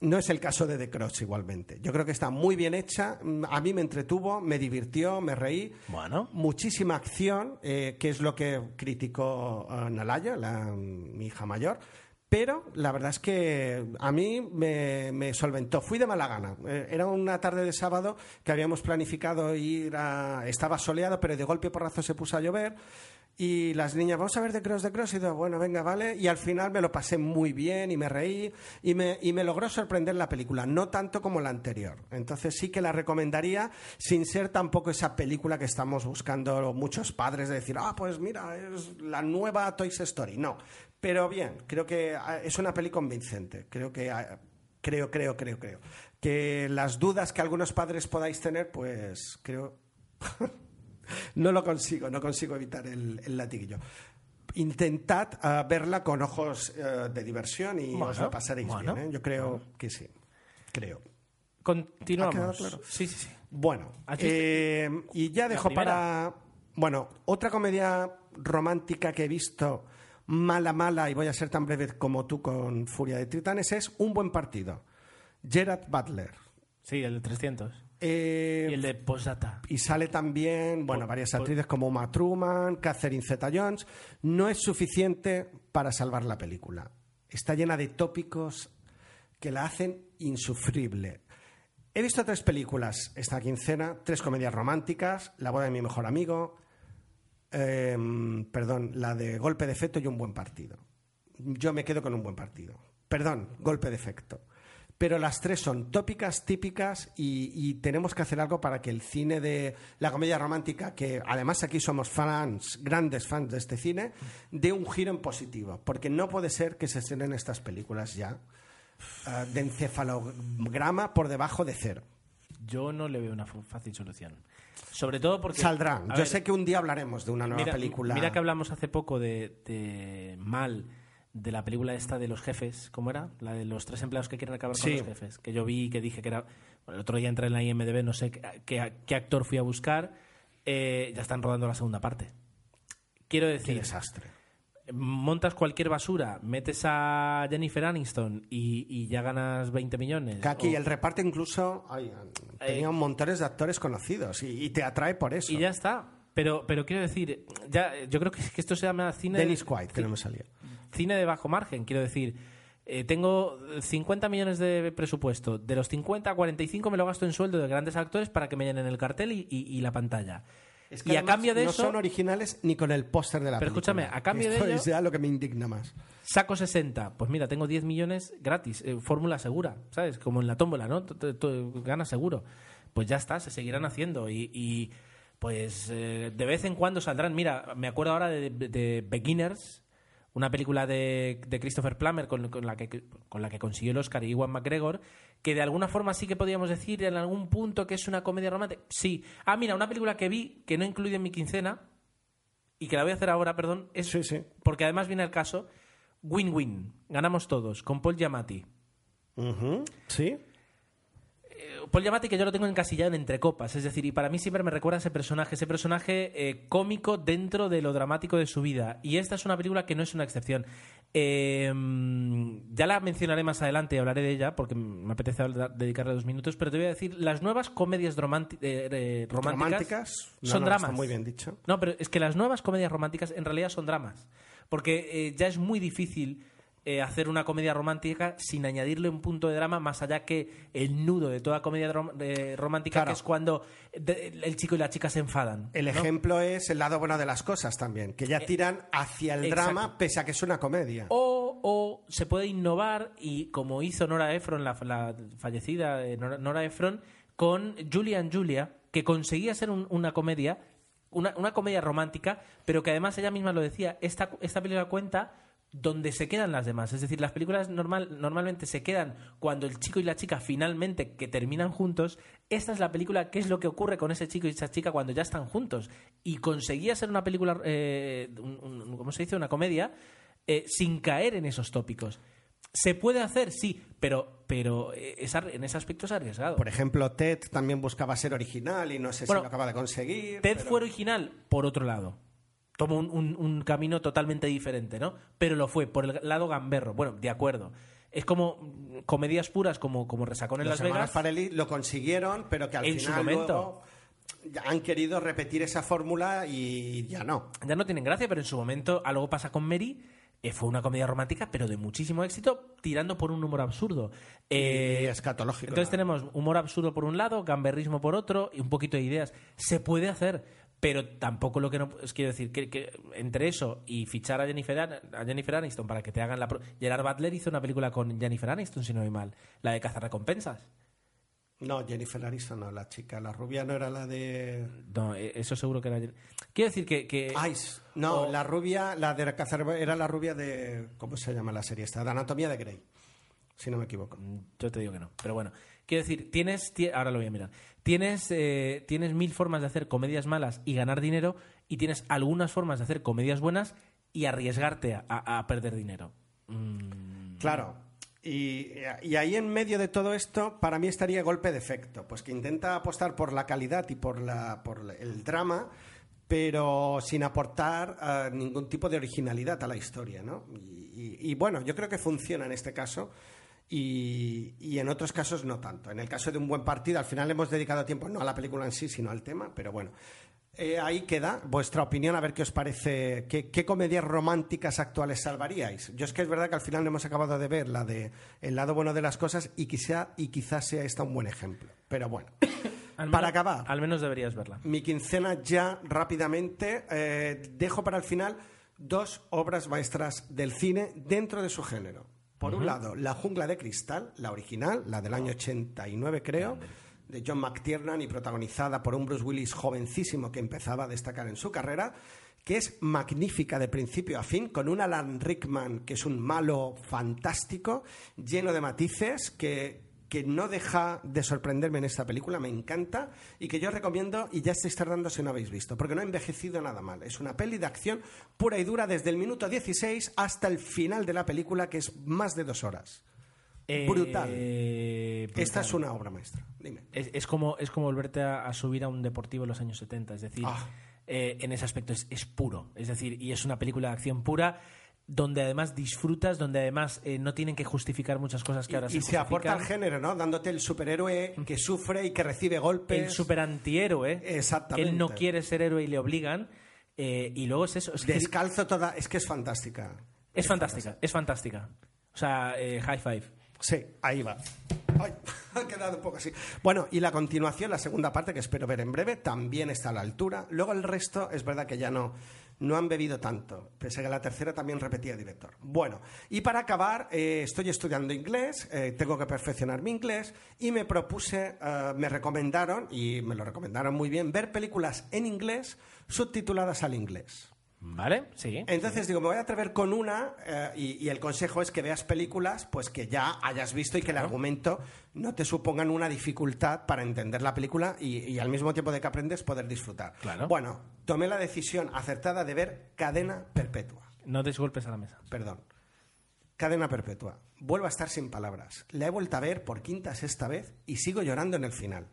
No es el caso de The Cross igualmente. Yo creo que está muy bien hecha. A mí me entretuvo, me divirtió, me reí. Bueno. Muchísima acción, eh, que es lo que criticó uh, Nalaya, mi hija mayor pero la verdad es que a mí me, solventó. Fui de mala gana. Eh, era una tarde de sábado que habíamos planificado ir a... Estaba soleado, pero de golpe porrazo se puso a llover. Y las niñas, vamos a ver de Cross de Cross. Y digo, bueno, venga, vale. Y al final me lo pasé muy bien y me reí. Y me, y me logró sorprender la película. No tanto como la anterior. Entonces sí que la recomendaría sin ser tampoco esa película que estamos buscando muchos padres de decir, ah, pues mira, es la nueva Toy Story. No. Pero bien, creo que ah, es una peli convincente. Creo que. Ah, creo, creo, creo, creo. Que las dudas que algunos padres podáis tener, pues creo. no lo consigo, no consigo evitar el, latiguillo. Intentad ah, verla con ojos eh, de diversión y os la pasaréis bien. ¿eh? Yo creo que sí. Creo. Continuamos. Sí, sí, sí. Bueno, eh, y ya dejo para. Bueno, otra comedia romántica que he visto mala, mala, y voy a ser tan breve como tú con Furia de Titanes, es un buen partido. Gerard Butler. Sí, el de 300. Eh, y el de Postdata. Y sale también, bueno, varias actrices como Uma Truman, Catherine Zeta-Jones. No es suficiente para salvar la película. Está llena de tópicos que la hacen insufrible. He visto tres películas esta quincena, tres comedias románticas, La boda de mi mejor amigo, Em, perdón, la de golpe de efecto y un buen partido. Yo me quedo con un buen partido. Perdón, golpe de efecto. Pero las tres son tópicas, típicas y, tenemos que hacer algo para que el cine de la comedia romántica, que además aquí somos fans, grandes fans de este cine, dé un giro en positivo. Porque no puede ser que se estrenen estas películas ya eh, de encefalograma por debajo de cero. Yo no le veo una fácil solución. Sobre todo porque. Saldrán. Yo sé que un día hablaremos de una nueva película. Mira que hablamos hace poco de, mal de la película esta de los jefes, ¿cómo era? La de los tres empleados que quieren acabar con los jefes. Que yo vi que dije que era. Bueno, el otro día entré en la IMDB, no sé qué, qué, actor fui a buscar. Eh, ya están rodando la segunda parte. Quiero decir. Qué desastre montas cualquier basura, metes a Jennifer Aniston y, ya ganas 20 millones. aquí el reparto incluso tenía un montones de actores conocidos y, te atrae por eso. Y ya está. Pero, pero quiero decir, ya, yo creo que, esto se llama cine. Dennis Quaid, que no me salía. Cine de bajo margen, quiero decir. Eh, tengo 50 millones de presupuesto. De los 50, 45 me lo gasto en sueldo de grandes actores para que me llenen el cartel y la pantalla y a cambio de no eso. No son originales ni con el póster de la pero película. Pero escúchame, a cambio de ello. es lo que me indigna más. Saco 60. Pues mira, tengo 10 millones gratis. Eh, fórmula segura, ¿sabes? Como en la tómbola, ¿no? Gana seguro. Pues ya está, se seguirán haciendo. Y, pues eh, de vez en cuando saldrán. Mira, me acuerdo ahora de, Beginners una película de, de Christopher Plummer con, con la que, con la que consiguió el Oscar y Iwan McGregor, que de alguna forma sí que podríamos decir en algún punto que es una comedia romántica. Sí. Ah, mira, una película que vi que no incluye en mi quincena y que la voy a hacer ahora, perdón, es Sí, sí. porque además viene el caso Win-Win, ganamos todos, con Paul Giamatti. Sí. Paul Giamatti que yo lo tengo encasillado en entre copas, es decir, y para mí siempre me recuerda a ese personaje, ese personaje eh, cómico dentro de lo dramático de su vida. Y esta es una película que no es una excepción. Eh, ya la mencionaré más adelante y hablaré de ella porque me apetece dedicarle dos minutos, pero te voy a decir, las nuevas comedias eh, románticas, Románticas. No, son no, dramas. Está muy bien dicho. No, pero es que las nuevas comedias románticas en realidad son dramas. Porque ya es muy difícil eh, hacer una comedia romántica sin añadirle un punto de drama más allá que el nudo de toda comedia rom- eh, romántica, Claro. que es cuando de- el chico y la chica se enfadan. El ¿no? ejemplo es el lado bueno de las cosas también, que ya tiran hacia el Eh, exacto. drama pese a que es una comedia. O, o se puede innovar y como hizo Nora Ephron, la, la fallecida eh, Nora, Nora Ephron, con Julia and Julia, que conseguía ser un- una comedia, una, una comedia romántica, pero que además ella misma lo decía, esta, esta película cuenta donde se quedan las demás. Es decir, las películas normal, normalmente se quedan cuando el chico y la chica finalmente que terminan juntos. Esta es la película, ¿qué es lo que ocurre con ese chico y esa chica cuando ya están juntos? Y conseguía ser una película, eh, un- un- ¿cómo se dice? Una comedia eh, sin caer en esos tópicos. ¿Se puede hacer? Sí, pero, pero eh, es en ese aspecto es arriesgado. Por ejemplo, Ted también buscaba ser original y no sé Bueno, si lo acaba de conseguir. Ted pero- fue original por otro lado. Tomó un, un- un camino totalmente diferente, ¿no? Pero lo fue por el lado gamberro. Bueno, de acuerdo. Es como mm, comedias puras como, como Resacón en Los Las Vegas. Lo consiguieron, pero que al En su final momento. luego ya han querido repetir esa fórmula y ya no. Ya no tienen gracia, pero en su momento algo pasa con Mary. eh, fue una comedia romántica, pero de muchísimo éxito, tirando por un humor absurdo. Eh, y escatológico. Entonces tenemos humor absurdo por un lado, gamberrismo por otro y un poquito de ideas. Se puede hacer, pero tampoco lo que no es quiero decir que, que entre eso y fichar a Jennifer, a Jennifer Aniston para que te hagan la pro- Gerard Butler hizo una película con Jennifer Aniston si no voy mal, la de cazar recompensas. No, Jennifer Aniston no, la chica, la rubia no era la de... No, eh, eso seguro que era Quiero decir que, que Ice. No, o- la rubia, la de cazar, era la rubia de... ¿Cómo se llama la serie esta? De Anatomía de Grey, si no me equivoco. Yo te digo que no. Pero bueno, quiero decir, tienes. ti- Ahora lo voy a mirar. Tienes, eh, tienes mil formas de hacer comedias malas y ganar dinero, y tienes algunas formas de hacer comedias buenas y arriesgarte a, perder dinero. Mm, Claro. Y, ahí en medio de todo esto, para mí estaría golpe de efecto, pues que intenta apostar por la calidad y por, la, por el drama, pero sin aportar eh, ningún tipo de originalidad a la historia, ¿no? Y- y bueno, yo creo que funciona en este caso. Y, y en otros casos no tanto. En el caso de un buen partido, al final hemos dedicado tiempo no a la película en sí, sino al tema, pero bueno. Eh, ahí queda vuestra opinión, a ver qué os parece, qué, qué comedias románticas actuales salvaríais. Yo es que es verdad que al final no hemos acabado de ver la de El lado bueno de las cosas y, quizá, y quizás sea esta un buen ejemplo. Pero bueno, para acabar, Al menos deberías verla. mi quincena ya rápidamente, eh, dejo para el final dos obras maestras del cine dentro de su género. Por un lado, La jungla de cristal, la original, la del año 89 creo, de John McTiernan y protagonizada por un Bruce Willis jovencísimo que empezaba a destacar en su carrera, que es magnífica de principio a fin, con un Alan Rickman que es un malo fantástico, lleno de matices, que, que no deja de sorprenderme en esta película, me encanta, y que yo recomiendo y ya estáis tardando si no habéis visto, porque no ha envejecido nada mal. Es una peli de acción pura y dura desde el minuto 16 hasta el final de la película, que es más de dos horas. Brutal. Eh, brutal. Esta es una obra maestra. Dime. Es, es como, es como volverte a, a subir a un deportivo en los años 70. Es decir, Ah. eh, en ese aspecto es, es puro. Es decir, y es una película de acción pura donde además disfrutas, donde además eh, no tienen que justificar muchas cosas que ahora y se se aporta al género, ¿no? Dándote el superhéroe que sufre y que recibe golpes. el super antihéroe. Exactamente. Él no quiere ser héroe y le obligan. eh, y luego es eso. Es, que Descalzo toda. Es que es fantástica. es fantástica, es fantástica. O sea, eh, high five. Sí, ahí va. Ay, ha quedado un poco así. Bueno, y la continuación, la segunda parte, que espero ver en breve, también está a la altura. Luego el resto, es verdad que ya no, no han bebido tanto, pese a que la tercera también repetía director. Bueno, y para acabar, eh, estoy estudiando inglés, eh, tengo que perfeccionar mi inglés, y me propuse, eh, me recomendaron, y me lo recomendaron muy bien, ver películas en inglés subtituladas al inglés. ¿Vale? Sí. Entonces digo, me voy a atrever con una eh, y, y el consejo es que veas películas pues que ya hayas visto y que el argumento no te supongan una dificultad para entender la película y, y al mismo tiempo de que aprendes poder disfrutar. Claro. Bueno, tomé la decisión acertada de ver Cadena Perpetua. No des golpes a la mesa. Perdón. Cadena Perpetua. Vuelvo a estar sin palabras. La he vuelto a ver por quinta, sexta vez y sigo llorando en el final.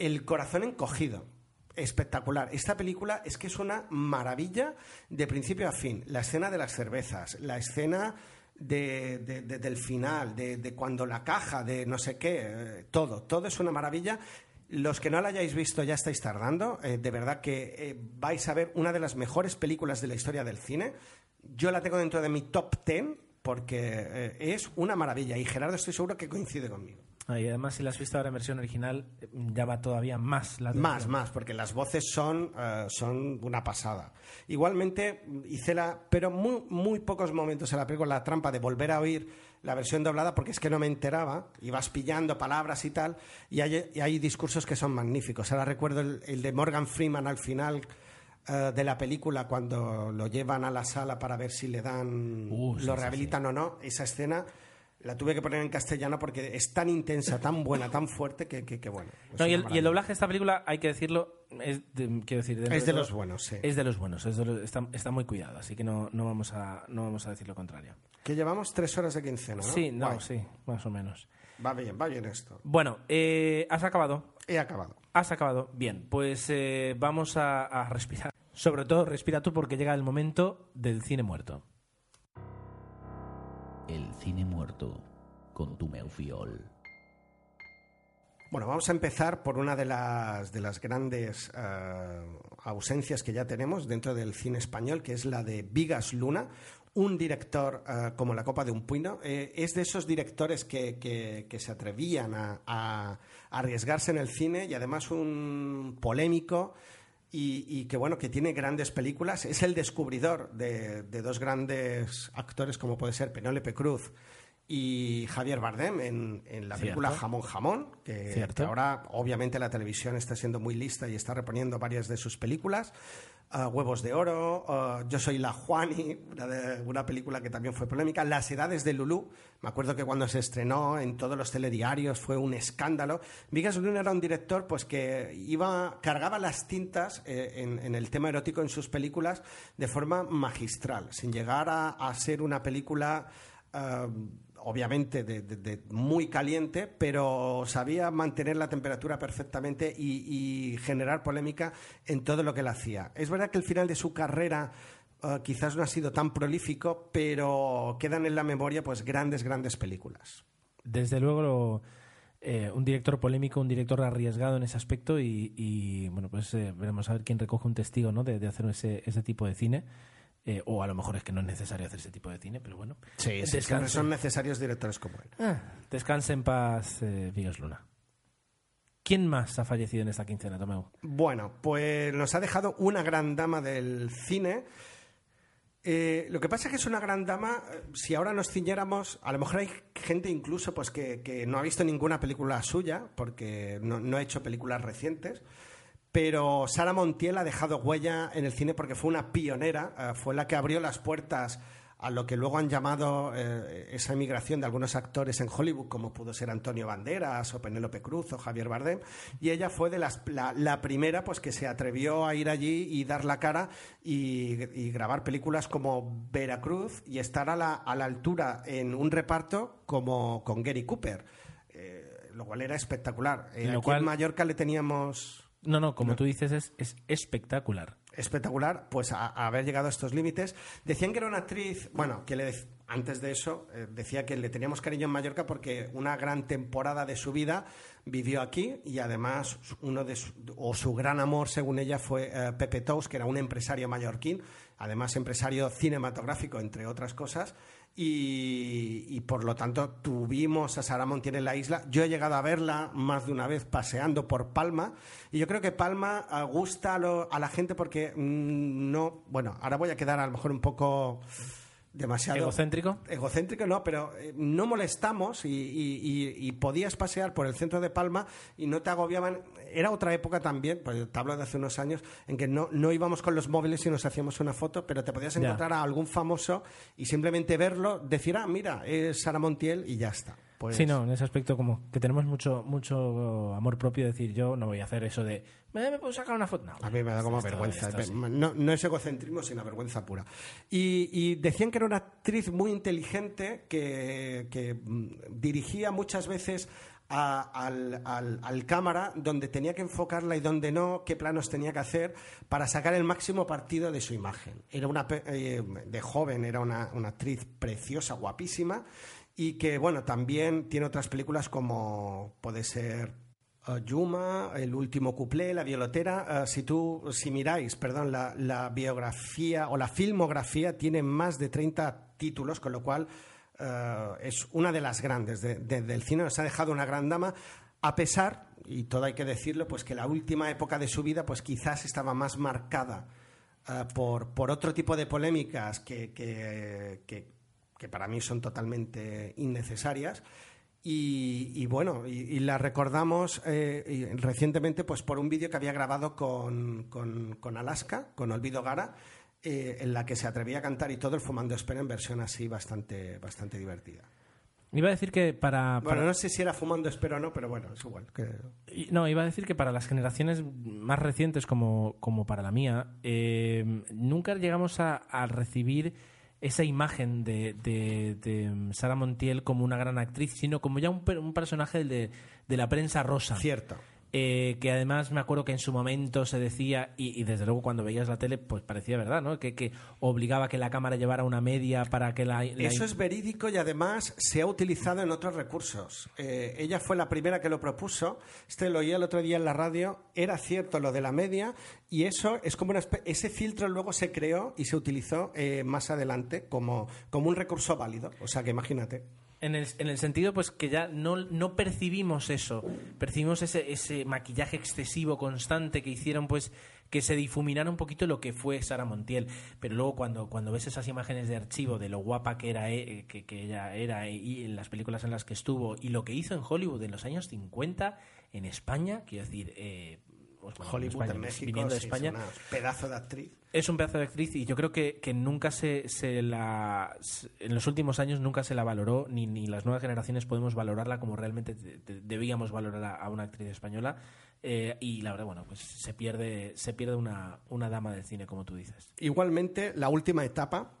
El corazón encogido. Espectacular. Esta película es que es una maravilla de principio a fin. La escena de las cervezas, la escena de- de- de- del final, de, de cuando la caja, de no sé qué, eh, todo, todo es una maravilla. Los que no la hayáis visto ya estáis tardando. Eh, de verdad que eh, vais a ver una de las mejores películas de la historia del cine. Yo la tengo dentro de mi top 10 porque eh, es una maravilla y Gerardo estoy seguro que coincide conmigo. Ah, y además, si la has visto ahora en versión original, llama todavía más la Más, atención. más, porque las voces son, son una pasada. Igualmente, hice la, pero muy, muy pocos momentos en la película, la trampa de volver a oír la versión doblada, porque es que no me enteraba, ibas pillando palabras y tal, y hay, y hay discursos que son magníficos. Ahora recuerdo el, el de Morgan Freeman al final eh, de la película, cuando lo llevan a la sala para ver si le dan, Uh, lo sí, rehabilitan o no, esa escena. La tuve que poner en castellano porque es tan intensa, tan buena, tan fuerte que, que- que bueno. No, y, el, y el maravilla. doblaje de esta película, hay que decirlo, es de, quiero decir, Es de los buenos, sí. Es de los buenos, es de los- está, está muy cuidado, así que no, no, vamos a, no vamos a decir lo contrario. Que llevamos tres horas de quincena, ¿no? Sí, no, Guay. sí, más o menos. Va bien, va bien esto. Bueno, eh, has acabado. He acabado. Has acabado. Bien, pues eh, vamos a, a respirar. Sobre todo, respira tú porque llega el momento del cine muerto. El cine muerto con tu Meufiol. Bueno, vamos a empezar por una de las, de las grandes eh, ausencias que ya tenemos dentro del cine español, que es la de Vigas Luna, un director eh, como la copa de un puño. Eh, es de esos directores que, que- que se atrevían a, a arriesgarse en el cine y además un polémico y, y que bueno que tiene grandes películas. Es el descubridor de, de dos grandes actores como puede ser Penélope Cruz y Javier Bardem en, en la película Cierto. Jamón Jamón, que, que ahora obviamente la televisión está siendo muy lista y está reponiendo varias de sus películas. Huevos de Oro, ah, Yo soy la Juani, una, una película que también fue polémica. Las edades de Lulú, me acuerdo que cuando se estrenó en todos los telediarios fue un escándalo. Vigas Luna era un director pues que iba, cargaba las tintas eh, en, en el tema erótico en sus películas de forma magistral, sin llegar a, a ser una película ah, obviamente de, muy caliente, pero sabía mantener la temperatura perfectamente y, generar polémica en todo lo que él hacía. Es verdad que el final de su carrera eh, quizás no ha sido tan prolífico, pero quedan en la memoria pues grandes, grandes películas. Desde luego, eh, un director polémico, un director arriesgado en ese aspecto y, y, bueno, pues eh, veremos a ver quién recoge un testigo ¿no? de, de hacer ese, ese tipo de cine. Eh, o a lo mejor es que no es necesario hacer ese tipo de cine, pero bueno. siempre Descanse. son necesarios directores como él. Ah, descanse en paz, eh, Vigas Luna. ¿Quién más ha fallecido en esta quincena, Tomeu? Bueno, pues nos ha dejado una gran dama del cine. Eh, lo que pasa es que es una gran dama, eh, si ahora nos ciñéramos, a lo mejor hay gente incluso pues que, que no ha visto ninguna película suya, porque no, no ha hecho películas recientes, pero Sara Montiel ha dejado huella en el cine porque fue una pionera, eh, fue la que abrió las puertas a lo que luego han llamado eh, esa emigración de algunos actores en Hollywood, como pudo ser Antonio Banderas o Penélope Cruz o Javier Bardem, y ella fue de las, la, la primera pues que se atrevió a ir allí y dar la cara y, y grabar películas como Veracruz y estar a la, a la altura en un reparto como con Gary Cooper, eh, lo cual era espectacular. Eh, aquí cual- en Mallorca le teníamos No, no, como tú dices, es, es espectacular. espectacular, pues a, a haber llegado a estos límites. Decían que era una actriz, bueno, que le antes de eso eh, decía que le teníamos cariño en Mallorca porque una gran temporada de su vida vivió aquí y además uno de su, o su gran amor, según ella, fue eh, Pepe Tous, que era un empresario mallorquín, además empresario cinematográfico, entre otras cosas. Y, y por lo tanto tuvimos a Sara Montiel en la isla. Yo he llegado a verla más de una vez paseando por Palma y yo creo que Palma gusta a, lo- a la gente porque mm, no, bueno, ahora voy a quedar a lo mejor un poco demasiado ¿Egocéntrico? egocéntrico no pero eh, no molestamos y, y- y- y podías pasear por el centro de Palma y no te agobiaban era otra época también pues te hablo de hace unos años en que no, no íbamos con los móviles y nos hacíamos una foto pero te podías encontrar a algún famoso y simplemente verlo decir ah mira es Sara Montiel y ya está Pues- Sí, no, en ese aspecto como que tenemos mucho mucho amor propio. Decir, yo no voy a hacer eso de, ¿me, me puedo sacar una foto? No, A mí me da como vergüenza. esto sí. No, no es egocentrismo, sino vergüenza pura. Y, y decían que era una actriz muy inteligente que, que, mm, dirigía muchas veces al, cámara donde tenía que enfocarla y donde no, qué planos tenía que hacer para sacar el máximo partido de su imagen. Era una eh, de joven, era una, actriz preciosa, guapísima y que bueno también tiene otras películas como puede ser Uh, Yuma, El último cuplé, La violotera. Uh, si tú, si miráis, perdón, la, la biografía o la filmografía tiene más de 30 títulos, con lo cual uh, es una de las grandes de- de- del cine. Nos ha dejado una gran dama, a pesar, y todo hay que decirlo, pues que la última época de su vida, pues quizás estaba más marcada uh, por, por otro tipo de polémicas que, que- que- para mí son totalmente innecesarias. Y, bueno, y, la recordamos eh, recientemente pues por un vídeo que había grabado con- con Alaska, con Olvido Gara, eh, en la que se atrevía a cantar y todo el Fumando Espera en versión así bastante, bastante divertida. Iba a decir que para, Bueno, no sé si era Fumando Espera o no, pero bueno, es igual. Que... No, iba a decir que para las generaciones más recientes como, como para la mía, eh, nunca llegamos a, a recibir esa imagen de, de, de Sara Montiel como una gran actriz, sino como ya un, un personaje de, de la prensa rosa. Cierto. Eh, que además me acuerdo que en su momento se decía, y, y desde luego cuando veías la tele, pues parecía verdad, ¿no? Que, que obligaba que la cámara llevara una media para que la... la- Eso es verídico y además se ha utilizado en otros recursos. Eh, ella fue la primera que lo propuso. Este lo oía el otro día en la radio. Era cierto lo de la media y eso es como una ese filtro luego se creó y se utilizó eh, más adelante como, como un recurso válido. O sea que imagínate. En el, en el sentido, pues que ya no, no percibimos eso, percibimos ese, ese maquillaje excesivo constante que hicieron, pues que se difuminara un poquito lo que fue Sara Montiel. Pero luego cuando, cuando ves esas imágenes de archivo de lo guapa que era eh, que, que ella era eh, y en las películas en las que estuvo y lo que hizo en Hollywood en los años 50 en España, quiero decir, eh, Hollywood España, en México viniendo de sí, España, es una pedazo de actriz. es un pedazo de actriz y yo creo que, que nunca se, se la. se- En los últimos años nunca se la valoró, ni, ni las nuevas generaciones podemos valorarla como realmente de- de- debíamos valorar a, a una actriz española. Eh, y la verdad, bueno, pues se pierde, se pierde una, una dama del cine, como tú dices. Igualmente, la última etapa,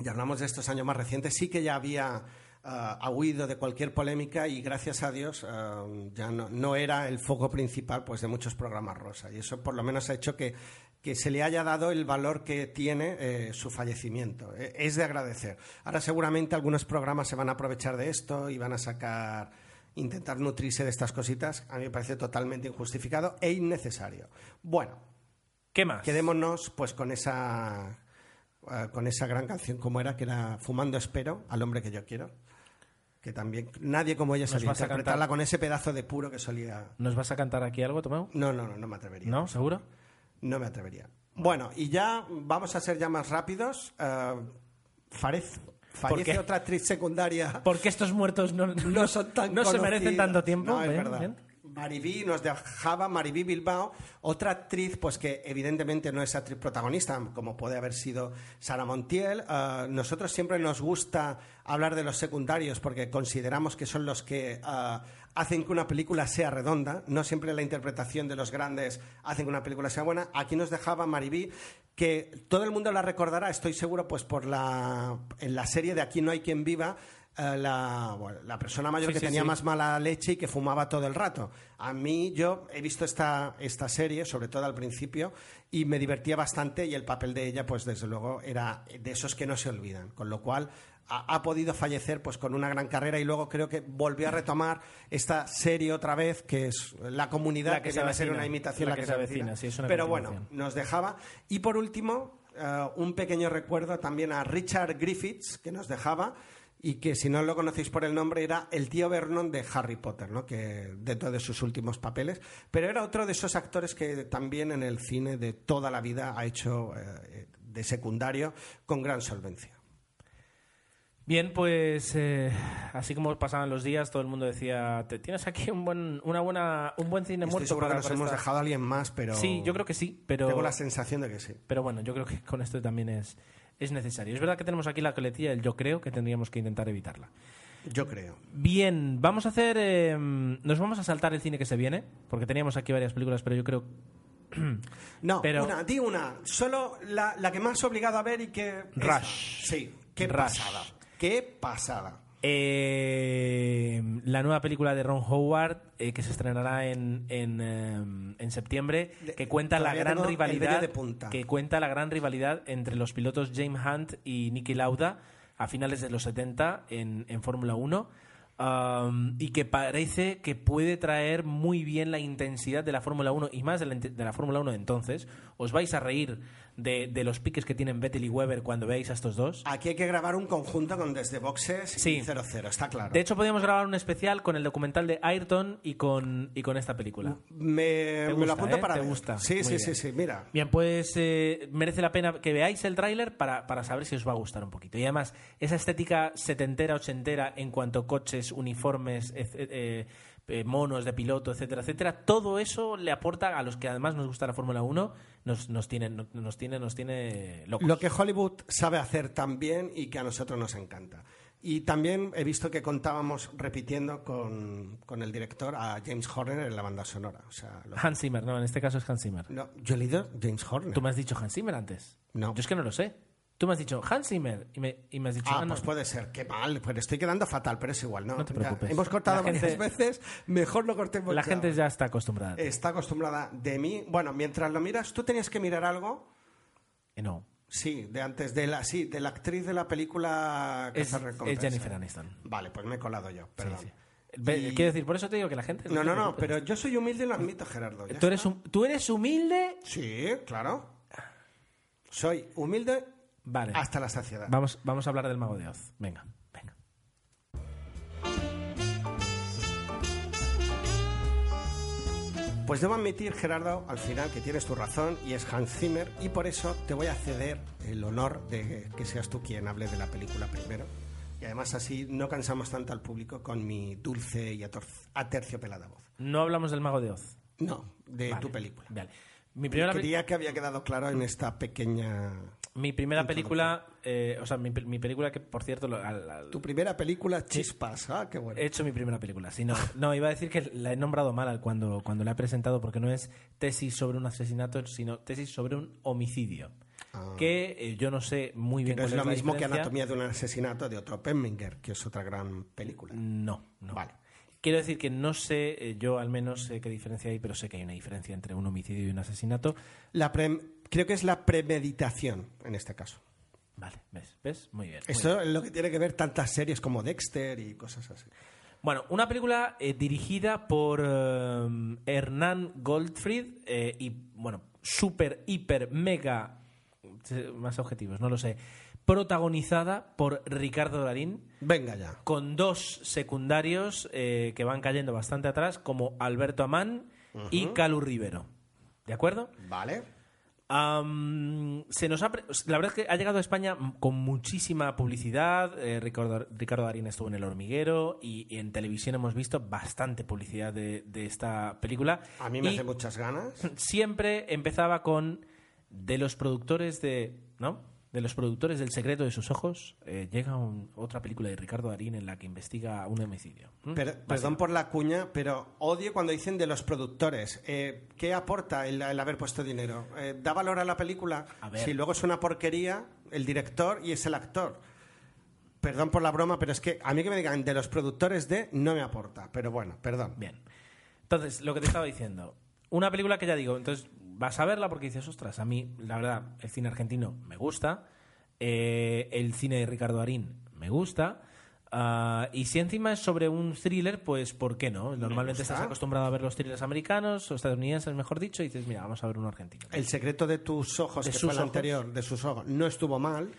ya hablamos de estos años más recientes, sí que ya había ha huido de cualquier polémica y gracias a Dios ah, ya no, no era el foco principal pues, de muchos programas rosa. Y eso por lo menos ha hecho que, que se le haya dado el valor que tiene eh, su fallecimiento. Eh, es de agradecer. Ahora seguramente algunos programas se van a aprovechar de esto y van a sacar intentar nutrirse de estas cositas. A mí me parece totalmente injustificado e innecesario. Bueno, ¿Qué más? Quedémonos pues con esa eh, con esa gran canción como era que era Fumando espero al hombre que yo quiero que también nadie como ella ¿Nos sabía interpretarla cantar? con ese pedazo de puro que solía ¿Nos vas a cantar aquí algo, Tomeu? no no no no me atrevería ¿No? ¿Seguro? no me atrevería bueno y ya vamos a ser ya más rápidos eh, farez- fallece otra actriz secundaria Porque estos muertos no, no son tan no se merecen tanto tiempo. No, es verdad. Maribí nos dejaba Maribí Bilbao, otra actriz pues que evidentemente no es actriz protagonista, como puede haber sido Sara Montiel. Ah, nosotros siempre nos gusta hablar de los secundarios porque consideramos que son los que ah, hacen que una película sea redonda. No siempre la interpretación de los grandes hacen que una película sea buena. Aquí nos dejaba Maribí que todo el mundo la recordará, estoy seguro, pues por la en la serie de Aquí no hay quien viva. Eh, la, bueno, la persona mayor Sí, que sí, tenía sí. más mala leche y que fumaba todo el rato. A mí, yo he visto esta, esta serie, sobre todo al principio, y me divertía bastante y el papel de ella, pues desde luego, era de esos que no se olvidan. Con lo cual, ha, ha podido fallecer pues con una gran carrera y luego creo que volvió a retomar esta serie otra vez, que es La Comunidad, La que se viene a ser una imitación La La que se avecina, Pero bueno, nos dejaba. Y por último, eh, un pequeño recuerdo también a Richard Griffiths, que nos dejaba, y que si no lo conocéis por el nombre, era el tío Vernon de Harry Potter, ¿no? que dentro de sus últimos papeles. Pero era otro de esos actores que también en el cine de toda la vida ha hecho eh, de secundario con gran solvencia. Bien, pues eh, así como pasaban los días, todo el mundo decía, "Te- tienes aquí un buen, una buena, un buen cine Estoy muerto seguro que para, nos para hemos esta-". dejado a alguien más, pero Sí, yo creo que sí, pero tengo la sensación de que sí. pero bueno, yo creo que con esto también es, es necesario. Es verdad que tenemos aquí la coletilla del yo creo que tendríamos que intentar evitarla. Yo creo. Bien, vamos a hacer. eh, nos vamos a saltar el cine que se viene, porque teníamos aquí varias películas, pero yo creo. No, Pero- una, di una. Solo la, la que más obligado a ver y que... esa. Rush. Sí, qué Rush. pasada. Qué pasada. Eh, la nueva película de Ron Howard, eh, que se estrenará en, en, eh, en septiembre, que cuenta la gran rivalidad. de punta. Que cuenta la gran rivalidad entre los pilotos James Hunt y Nicky Lauda a finales de los 70 en, en Fórmula 1. um, y que parece que puede traer muy bien la intensidad de la Fórmula 1 y más de la, de la Fórmula 1 de entonces. Os vais a reír de, de los piques que tienen Vettel y Weber cuando veáis a estos dos. Aquí hay que grabar un conjunto con Desde Boxes Sí. y 00, está claro. De hecho, podríamos grabar un especial con el documental de Ayrton y con, y con esta película. me, me lo apunto ¿eh? para Te ver. gusta. Sí, Muy sí, bien. sí, sí, mira. Bien, pues eh, merece la pena que veáis el tráiler para, para saber si os va a gustar un poquito. Y además, esa estética setentera, ochentera en cuanto a coches, uniformes, eh, eh, monos de piloto, etcétera, etcétera, todo eso le aporta a los que además nos gusta la Fórmula 1, nos, nos, tiene, nos, tiene, nos tiene locos. Lo que Hollywood sabe hacer tan bien y que a nosotros nos encanta. Y también he visto que contábamos repitiendo con, con el director a James Horner en la banda sonora. O sea, lo- Hans Zimmer, no, en este caso es Hans Zimmer. no, yo he leído James Horner. ¿Tú me has dicho Hans Zimmer antes? No. Yo es que no lo sé. Tú me has dicho Hans Zimmer y me, y me has dicho... Ah, ah, no. pues puede ser. Qué mal. Pues estoy quedando fatal, pero es igual, ¿no? No te Ya preocupes. hemos cortado La varias gente- veces. Mejor no cortemos La ya. gente ya está acostumbrada. Está acostumbrada de mí. Bueno, mientras lo miras, tú tenías que mirar algo. Eh, no. Sí, de antes de la, sí, de la actriz de la película que Es, es. Jennifer Aniston. Vale, pues me he colado yo, perdón. Sí, sí. Y- Quiero decir, por eso te digo que la gente... No, no, no, pero yo soy humilde y lo admito, Gerardo. ¿Tú eres, hum- ¿Tú eres humilde? Sí, claro. Soy humilde Vale. hasta la saciedad. Vamos, vamos a hablar del Mago de Oz. Venga, venga. Pues debo admitir, Gerardo, al final que tienes tu razón y es Hans Zimmer y por eso te voy a ceder el honor de que seas tú quien hable de la película primero. Y además así no cansamos tanto al público con mi dulce y aterciopelada voz. No hablamos del Mago de Oz. No, de Vale, tu película. Vale. Mi primera, Quería que había quedado claro en esta pequeña... mi primera película, eh, o sea, mi, pe- mi película que, por cierto, lo- al- al- Tu primera película, Chispas. Ah, qué bueno. he hecho mi primera película. Sí, no, no, iba a decir que la he nombrado mal al- cuando, cuando la he presentado porque no es tesis sobre un asesinato, sino tesis sobre un homicidio. Que eh, yo no sé muy Que bien no es cuál lo mismo que. Anatomía de un asesinato de otro Pemminger, que es otra gran película. No, no. Vale. Quiero decir que no sé, eh, yo al menos sé qué diferencia hay, pero sé que hay una diferencia entre un homicidio y un asesinato. La pre- creo que es la premeditación en este caso. Vale, ¿ves? ¿Ves? Muy bien. muy Eso es lo que tiene que ver tantas series como Dexter y cosas así. Bueno, una película eh, dirigida por eh, Hernán Goldfried eh, y, bueno, super, hiper, mega, más objetivos, no lo sé, protagonizada por Ricardo Darín, Venga ya. con dos secundarios que van cayendo bastante atrás, como Alberto Amán y Calu Rivero. ¿De acuerdo? Vale. Se nos ha la verdad es que ha llegado a España con muchísima publicidad. Eh, Ricardo, Ricardo Darín estuvo en El Hormiguero y, y en televisión hemos visto bastante publicidad de, de esta película. A mí me Y hace muchas ganas. siempre empezaba con de los productores de ¿no? De los productores del secreto de sus ojos eh, llega un- otra película de Ricardo Darín en la que investiga un homicidio. ¿Mm? Per- perdón por la cuña, pero odio cuando dicen de los productores. Eh, ¿Qué aporta el, el haber puesto dinero? Eh, ¿Da valor a la película? A. Si luego es una porquería, el director y es el actor. Perdón por la broma, pero es que a mí que me digan de los productores de no me aporta. Pero bueno, perdón. Bien. Entonces, lo que te estaba diciendo. Una película que ya digo, entonces vas a verla porque dices, ostras, a mí, la verdad, el cine argentino me gusta, eh, el cine de Ricardo Darín me gusta, ah, y si encima es sobre un thriller, pues ¿por qué no? Normalmente estás acostumbrado a ver los thrillers americanos o estadounidenses, mejor dicho, y dices, mira, vamos a ver uno argentino. El secreto de tus ojos, De que sus fue el ojos. anterior, de sus ojos, no estuvo mal.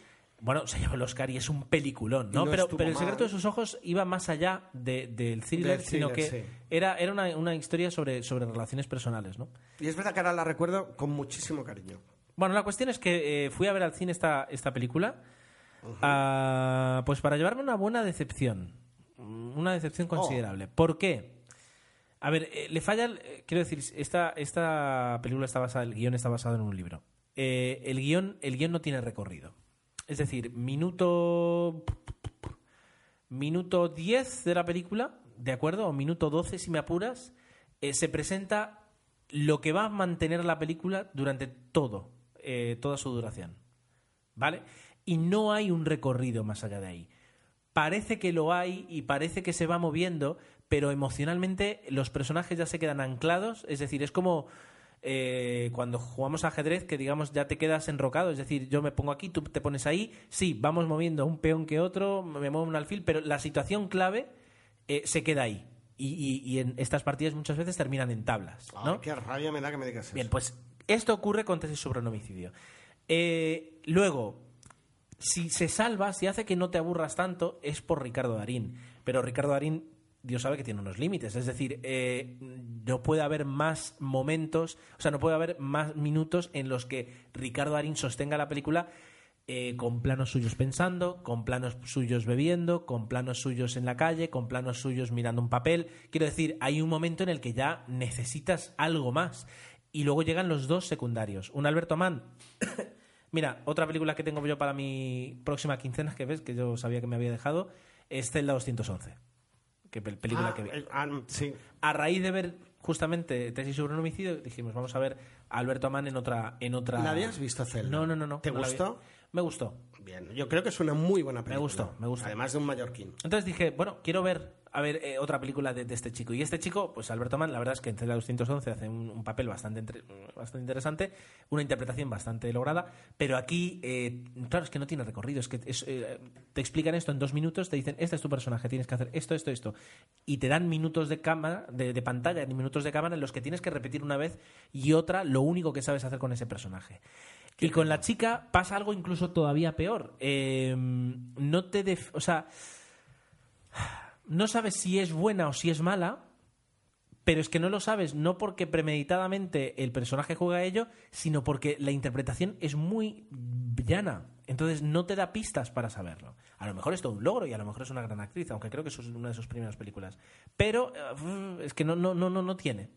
Bueno, se llevó el Oscar y es un peliculón, ¿no? No pero, pero el mal. secreto de sus ojos iba más allá de- del thriller, Del sino thriller, que sí. era, era una, una historia sobre, sobre relaciones personales, ¿no? Y es verdad que ahora la recuerdo con muchísimo cariño. Bueno, la cuestión es que eh, fui a ver al cine esta, esta película Ah, pues para llevarme una buena decepción. Una decepción Oh. considerable. ¿Por qué? A ver, eh, le falla. eh, quiero decir, esta, esta película está basada, el guion está basado en un libro. Eh, el, guion, el guion no tiene recorrido. Es decir, minuto. Minuto 10 de la película, ¿de acuerdo? O minuto 12, si me apuras, eh, se presenta lo que va a mantener la película durante todo, eh, toda su duración. ¿Vale? Y no hay un recorrido más allá de ahí. Parece que lo hay y parece que se va moviendo, pero emocionalmente los personajes ya se quedan anclados. Es decir, es como eh, cuando jugamos ajedrez que digamos ya te quedas enrocado. Es decir, yo me pongo aquí, tú te pones ahí. Sí, vamos moviendo un peón que otro, me muevo un alfil, pero la situación clave eh, se queda ahí. Y, y- y en estas partidas muchas veces terminan en tablas. ¿no? Ay, qué rabia me da que me digas eso. Bien, pues esto ocurre con tesis sobre un homicidio. Eh, luego, si se salva, si hace que no te aburras tanto, es por Ricardo Darín. Pero Ricardo Darín, Dios sabe que tiene unos límites. Es decir, eh, no puede haber más momentos, o sea, no puede haber más minutos en los que Ricardo Darín sostenga la película eh, con planos suyos pensando, con planos suyos bebiendo, con planos suyos en la calle, con planos suyos mirando un papel. Quiero decir, hay un momento en el que ya necesitas algo más. Y luego llegan los dos secundarios. Un Alberto Mann. Mira, otra película que tengo yo para mi próxima quincena, que ves, que yo sabía que me había dejado, es Zelda 211. Que pel- película Ah, que vi. ah, sí. A raíz de ver justamente Tesis sobre un homicidio, dijimos, vamos a ver a Alberto Mann en otra... En otra... ¿La habías visto, Zelda? No, no, no. no ¿Te no gustó? Me gustó. Bien, yo creo que es una muy buena película. gustó, me gustó. Además de un mallorquín. Entonces dije, bueno, quiero ver a ver eh, otra película de, de este chico. Y este chico, pues Alberto Mann, la verdad es que en Celda 211 hace un, un papel bastante, entre- bastante interesante, una interpretación bastante lograda, pero aquí, eh, claro, es que no tiene recorrido. Es que es, eh, te explican esto en dos minutos, te dicen, este es tu personaje, tienes que hacer esto, esto, esto. Y te dan minutos de cámara, de, de pantalla, y minutos de cámara en los que tienes que repetir una vez y otra lo único que sabes hacer con ese personaje. Y con la chica pasa algo incluso todavía peor. Eh, no te... def- o sea, no sabes si es buena o si es mala, pero es que no lo sabes no porque premeditadamente el personaje juega ello, sino porque la interpretación es muy llana. Entonces no te da pistas para saberlo. A lo mejor es todo un logro y a lo mejor es una gran actriz, aunque creo que eso es una de sus primeras películas. Pero eh, es que no, no, no, no, no tiene.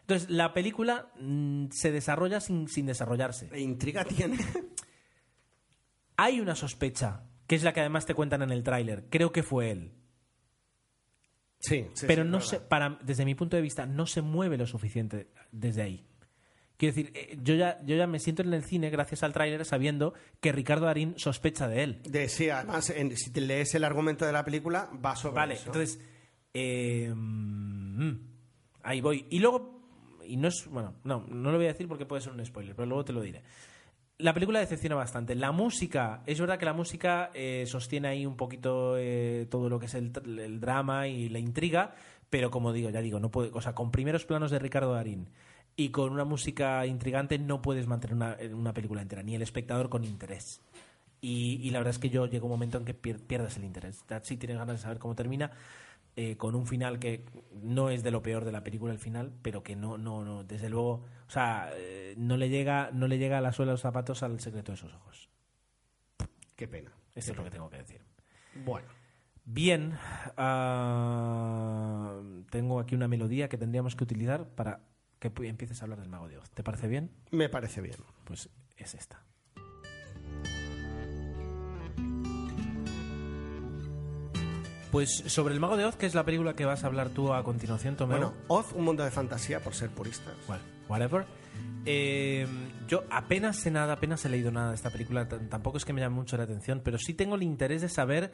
Entonces la película mm, se desarrolla sin, sin desarrollarse. ¿E intriga tiene? Hay una sospecha, que es la que además te cuentan en el tráiler. Creo que fue él. sí, sí, pero sí, no se, para, desde mi punto de vista, no se mueve lo suficiente desde ahí. Quiero decir, eh, yo ya, yo ya me siento en el cine gracias al tráiler sabiendo que Ricardo Darín sospecha de él. De, sí, además, en- si te lees el argumento de la película, va sobre Vale, eso. entonces, eh, mm, ahí voy. Y luego, y no es, bueno, no, no lo voy a decir porque puede ser un spoiler, pero luego te lo diré. La película decepciona bastante. La música, es verdad que la música eh, sostiene ahí un poquito eh, todo lo que es el, el drama y la intriga, pero como digo, ya digo, no puede, o sea, con primeros planos de Ricardo Darín y con una música intrigante no puedes mantener una, una película entera, ni el espectador con interés. Y, y la verdad es que yo llega un momento en que pier- pierdes el interés. Si tienes ganas de saber cómo termina, eh, con un final que no es de lo peor de la película el final, pero que no, no, no, desde luego, o sea, eh, no le llega, no le llega a la suela de los zapatos al secreto de sus ojos. Qué pena. Esto es lo que tengo que decir. Bueno, Bien, ah, tengo aquí una melodía que tendríamos que utilizar para que empieces a hablar del mago de Oz. ¿Te parece bien? me parece bien. Pues es esta. Pues sobre el mago de Oz, que es la película que vas a hablar tú a continuación, Tomeo. Bueno, Oz, un mundo de fantasía, por ser puristas. Well, whatever. Eh, yo apenas sé nada, apenas he leído nada de esta película. Tampoco es que me llame mucho la atención, pero sí tengo el interés de saber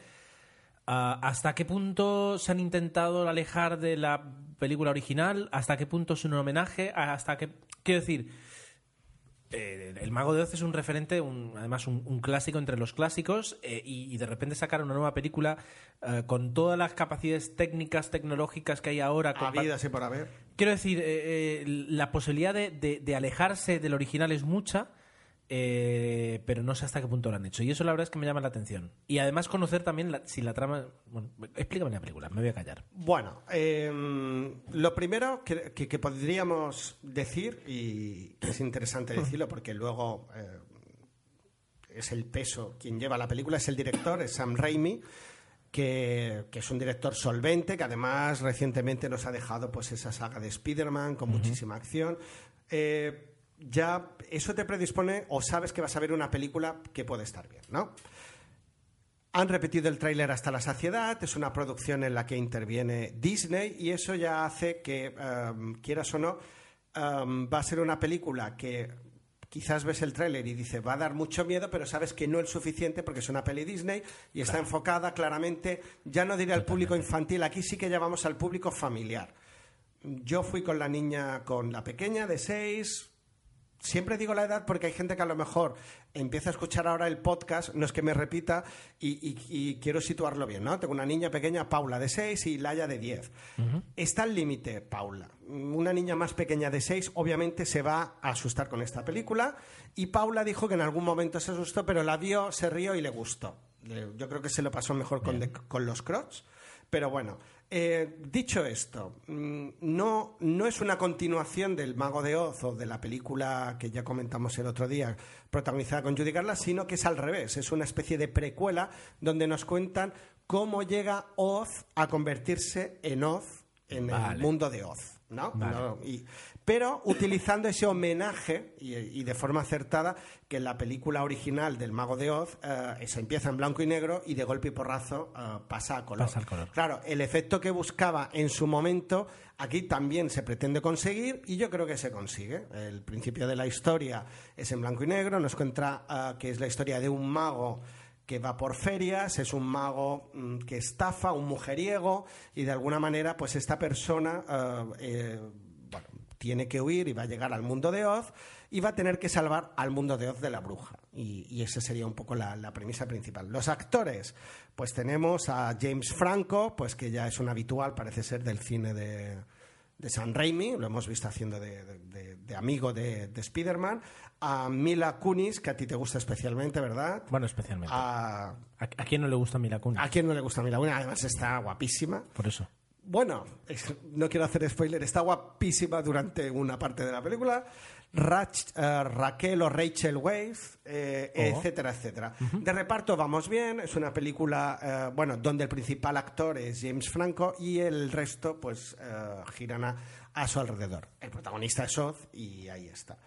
ah, hasta qué punto se han intentado alejar de la película original, hasta qué punto es un homenaje, hasta qué. Quiero decir. Eh, el Mago de Oz es un referente, un- además un, un clásico entre los clásicos, eh, y, y de repente sacar una nueva película eh, con todas las capacidades técnicas, tecnológicas que hay ahora. compa- Habidas y por haber. Quiero decir, eh, la posibilidad de, de- de alejarse del original es mucha, eh, pero no sé hasta qué punto lo han hecho. Y eso la verdad es que me llama la atención. Y además conocer también la- si la trama... Bueno, explícame la película, me voy a callar. Bueno, eh, lo primero que, que- que podríamos decir, y es interesante decirlo porque luego eh, es el peso quien lleva la película, es el director, es Sam Raimi. Que, que es un director solvente, que además recientemente nos ha dejado pues esa saga de Spider-Man con muchísima acción. Eh, ya eso te predispone o sabes que vas a ver una película que puede estar bien, ¿no? Han repetido el tráiler hasta la saciedad, es una producción en la que interviene Disney y eso ya hace que, um, quieras o no, um, va a ser una película que quizás ves el tráiler y dice va a dar mucho miedo, pero sabes que no es suficiente porque es una peli Disney y está enfocada claramente, ya no diré al público infantil, aquí sí que ya vamos al público familiar. Yo fui con la niña, con la pequeña de seis, Siempre digo la edad porque hay gente que a lo mejor empieza a escuchar ahora el podcast, no es que me repita, y, y- y quiero situarlo bien, ¿no? Tengo una niña pequeña, Paula, de 6 y Laia de 10. Está al límite, Paula. Una niña más pequeña de 6 obviamente se va a asustar con esta película y Paula dijo que en algún momento se asustó, pero la vio, se rió y le gustó. Yo creo que se lo pasó mejor con, con los Crocs. Pero bueno, eh, dicho esto, mm, no, no es una continuación del Mago de Oz o de la película que ya comentamos el otro día, protagonizada con Judy Garland, sino que es al revés, es una especie de precuela donde nos cuentan cómo llega Oz a convertirse en Oz en el mundo de Oz. ¿No? Vale. No, y- pero utilizando ese homenaje y, y de forma acertada que en la película original del Mago de Oz eh, se empieza en blanco y negro y de golpe y porrazo eh, pasa a color. Pasa al color. Claro, el efecto que buscaba en su momento aquí también se pretende conseguir y yo creo que se consigue. El principio de la historia es en blanco y negro, nos cuenta eh, que es la historia de un mago que va por ferias, es un mago mm, que estafa, un mujeriego y de alguna manera pues esta persona eh, eh, tiene que huir y va a llegar al mundo de Oz y va a tener que salvar al mundo de Oz de la bruja. Y, esa sería un poco la premisa principal. Los actores, pues tenemos a James Franco, pues que ya es un habitual, parece ser, del cine de, de Sam Raimi, lo hemos visto haciendo de, de- de- de amigo de, de Spider-Man, a Mila Kunis, que a ti te gusta especialmente, ¿verdad? Bueno, especialmente. A, ¿A, a quién no le gusta Mila Kunis? ¿A quién no le gusta Mila Kunis? Además está guapísima. Por eso. Bueno, no quiero hacer spoiler, está guapísima durante una parte de la película. Rach- eh, Raquel o Rachel Weisz, eh, Oh. etcétera, etcétera. De reparto vamos bien, es una película, eh, bueno, donde el principal actor es James Franco y el resto, pues, giran a, a su alrededor. El protagonista es Oz y ahí está.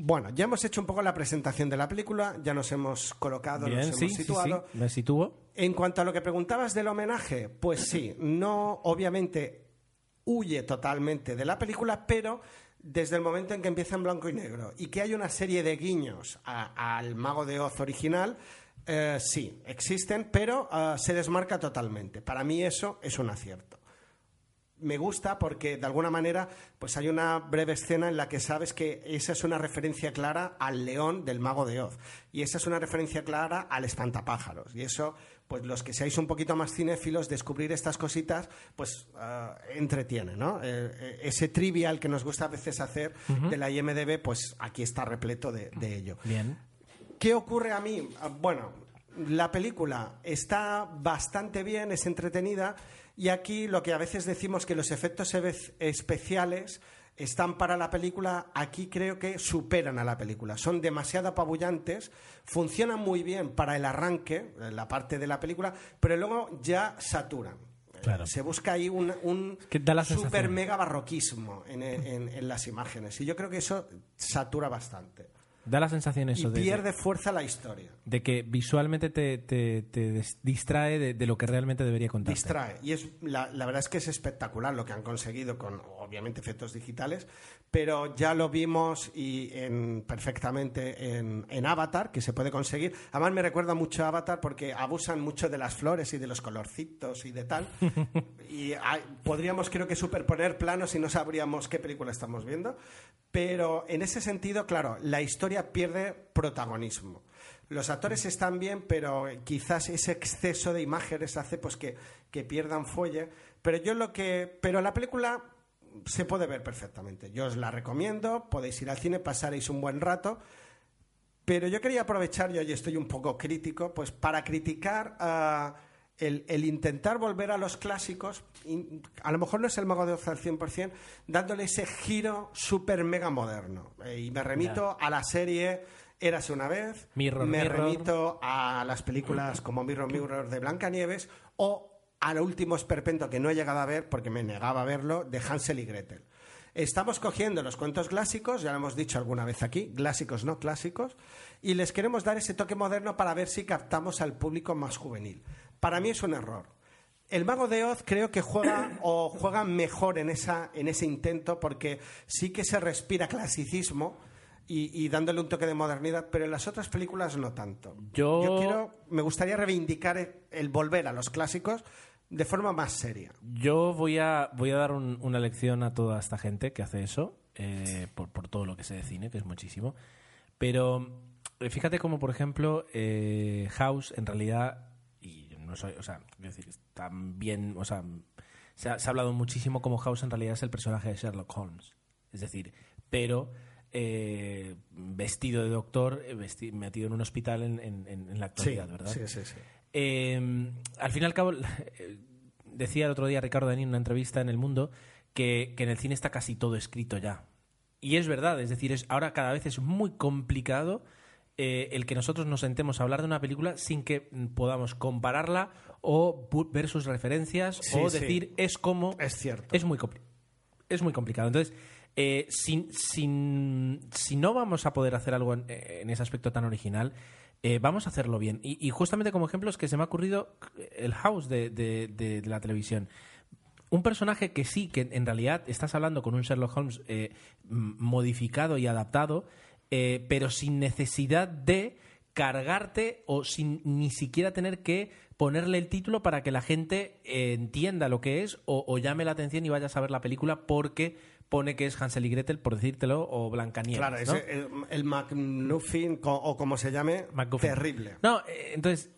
Bueno, ya hemos hecho un poco la presentación de la película, ya nos hemos colocado, Bien, nos hemos sí, sí, sí. situado. Me sitúo. En cuanto a lo que preguntabas del homenaje, pues sí, no, obviamente huye totalmente de la película, pero desde el momento en que empieza en blanco y negro y que hay una serie de guiños al Mago de Oz original, eh, sí, existen, pero eh, se desmarca totalmente. Para mí eso es un acierto me gusta porque de alguna manera pues hay una breve escena en la que sabes que esa es una referencia clara al león del mago de Oz y esa es una referencia clara al espantapájaros y eso pues los que seáis un poquito más cinéfilos descubrir estas cositas pues ah, entretiene ¿no? Eh, eh, ese trivial que nos gusta a veces hacer de la IMDB pues aquí está repleto de, de ello Bien. ¿Qué ocurre a mí? Ah, Bueno, la película está bastante bien, es entretenida, y aquí lo que a veces decimos que los efectos especiales están para la película, aquí creo que superan a la película. Son demasiado apabullantes, funcionan muy bien para el arranque, la parte de la película, pero luego ya saturan. Claro. Se busca ahí un, un super sensación. mega barroquismo en, en- en las imágenes. Y yo creo que eso satura bastante. Da la sensación eso y de, pierde fuerza la historia. de que visualmente te, te- te des- distrae de, de lo que realmente debería contarte. Distrae. Y es, la, la verdad es que es espectacular lo que han conseguido con, obviamente, efectos digitales, pero ya lo vimos y en, perfectamente en, en Avatar, que se puede conseguir. Además, me recuerda mucho a Avatar porque abusan mucho de las flores y de los colorcitos y de tal. y hay- podríamos, creo que, superponer planos y no sabríamos qué película estamos viendo. Pero en ese sentido, claro, la historia pierde protagonismo. Los actores están bien, pero quizás ese exceso de imágenes hace pues que, que pierdan fuelle. Pero yo lo que. Pero la película se puede ver perfectamente. Yo os la recomiendo, podéis ir al cine, pasaréis un buen rato. Pero yo quería aprovechar, yo hoy estoy un poco crítico, pues para criticar ah, el, el intentar volver a los clásicos, a lo mejor no es el mago de Oz al 100%, dándole ese giro súper mega moderno. Eh, y me remito a la serie Érase una vez, Mirror, me Mirror. remito a las películas como Mirror Mirror de Blancanieves o al último esperpento que no he llegado a ver porque me negaba a verlo de Hansel y Gretel. Estamos cogiendo los cuentos clásicos, ya lo hemos dicho alguna vez aquí, clásicos no clásicos, y les queremos dar ese toque moderno para ver si captamos al público más juvenil. Para mí es un error. El Mago de Oz creo que juega o juega mejor en, esa, en ese intento porque sí que se respira clasicismo y, y dándole un toque de modernidad, pero en las otras películas no tanto. Yo- quiero, me gustaría reivindicar el volver a los clásicos de forma más seria. Yo voy a, voy a dar un- una lección a toda esta gente que hace eso, eh, por, por todo lo que sé de cine, que es muchísimo. Pero eh, fíjate como, por ejemplo, eh, House, en realidad, y no soy, o sea, quiero decir, está bien, o sea, se ha, se ha hablado muchísimo como House en realidad es el personaje de Sherlock Holmes. Es decir, pero eh, vestido de doctor, eh, vesti- metido en un hospital en, en- en- en la actualidad, ¿verdad? sí, sí, sí. Eh, al fin y al cabo, decía el otro día Ricardo Danín en una entrevista en El Mundo que, que en el cine está casi todo escrito ya. Y es verdad, es decir, es, ahora cada vez es muy complicado eh, el que nosotros nos sentemos a hablar de una película sin que podamos compararla o ver sus referencias Sí, o sí. decir es como... Es cierto. Es muy, compli- es muy complicado. Entonces, eh, sin- sin- si no vamos a poder hacer algo en, en ese aspecto tan original, eh, vamos a hacerlo bien. Y, justamente como ejemplo es que se me ha ocurrido el House de, de- la televisión. Un personaje que sí, que en realidad estás hablando con un Sherlock Holmes eh, modificado y adaptado, eh, pero sin necesidad de cargarte o sin ni siquiera tener que ponerle el título para que la gente entienda lo que es o, o llame la atención y vayas a ver la película porque pone que es Hansel y Gretel, por decírtelo, o Blancanieves. Claro, ¿no? ese- el, el McNuffin, o como se llame, MacGuffin. terrible. No, eh, entonces,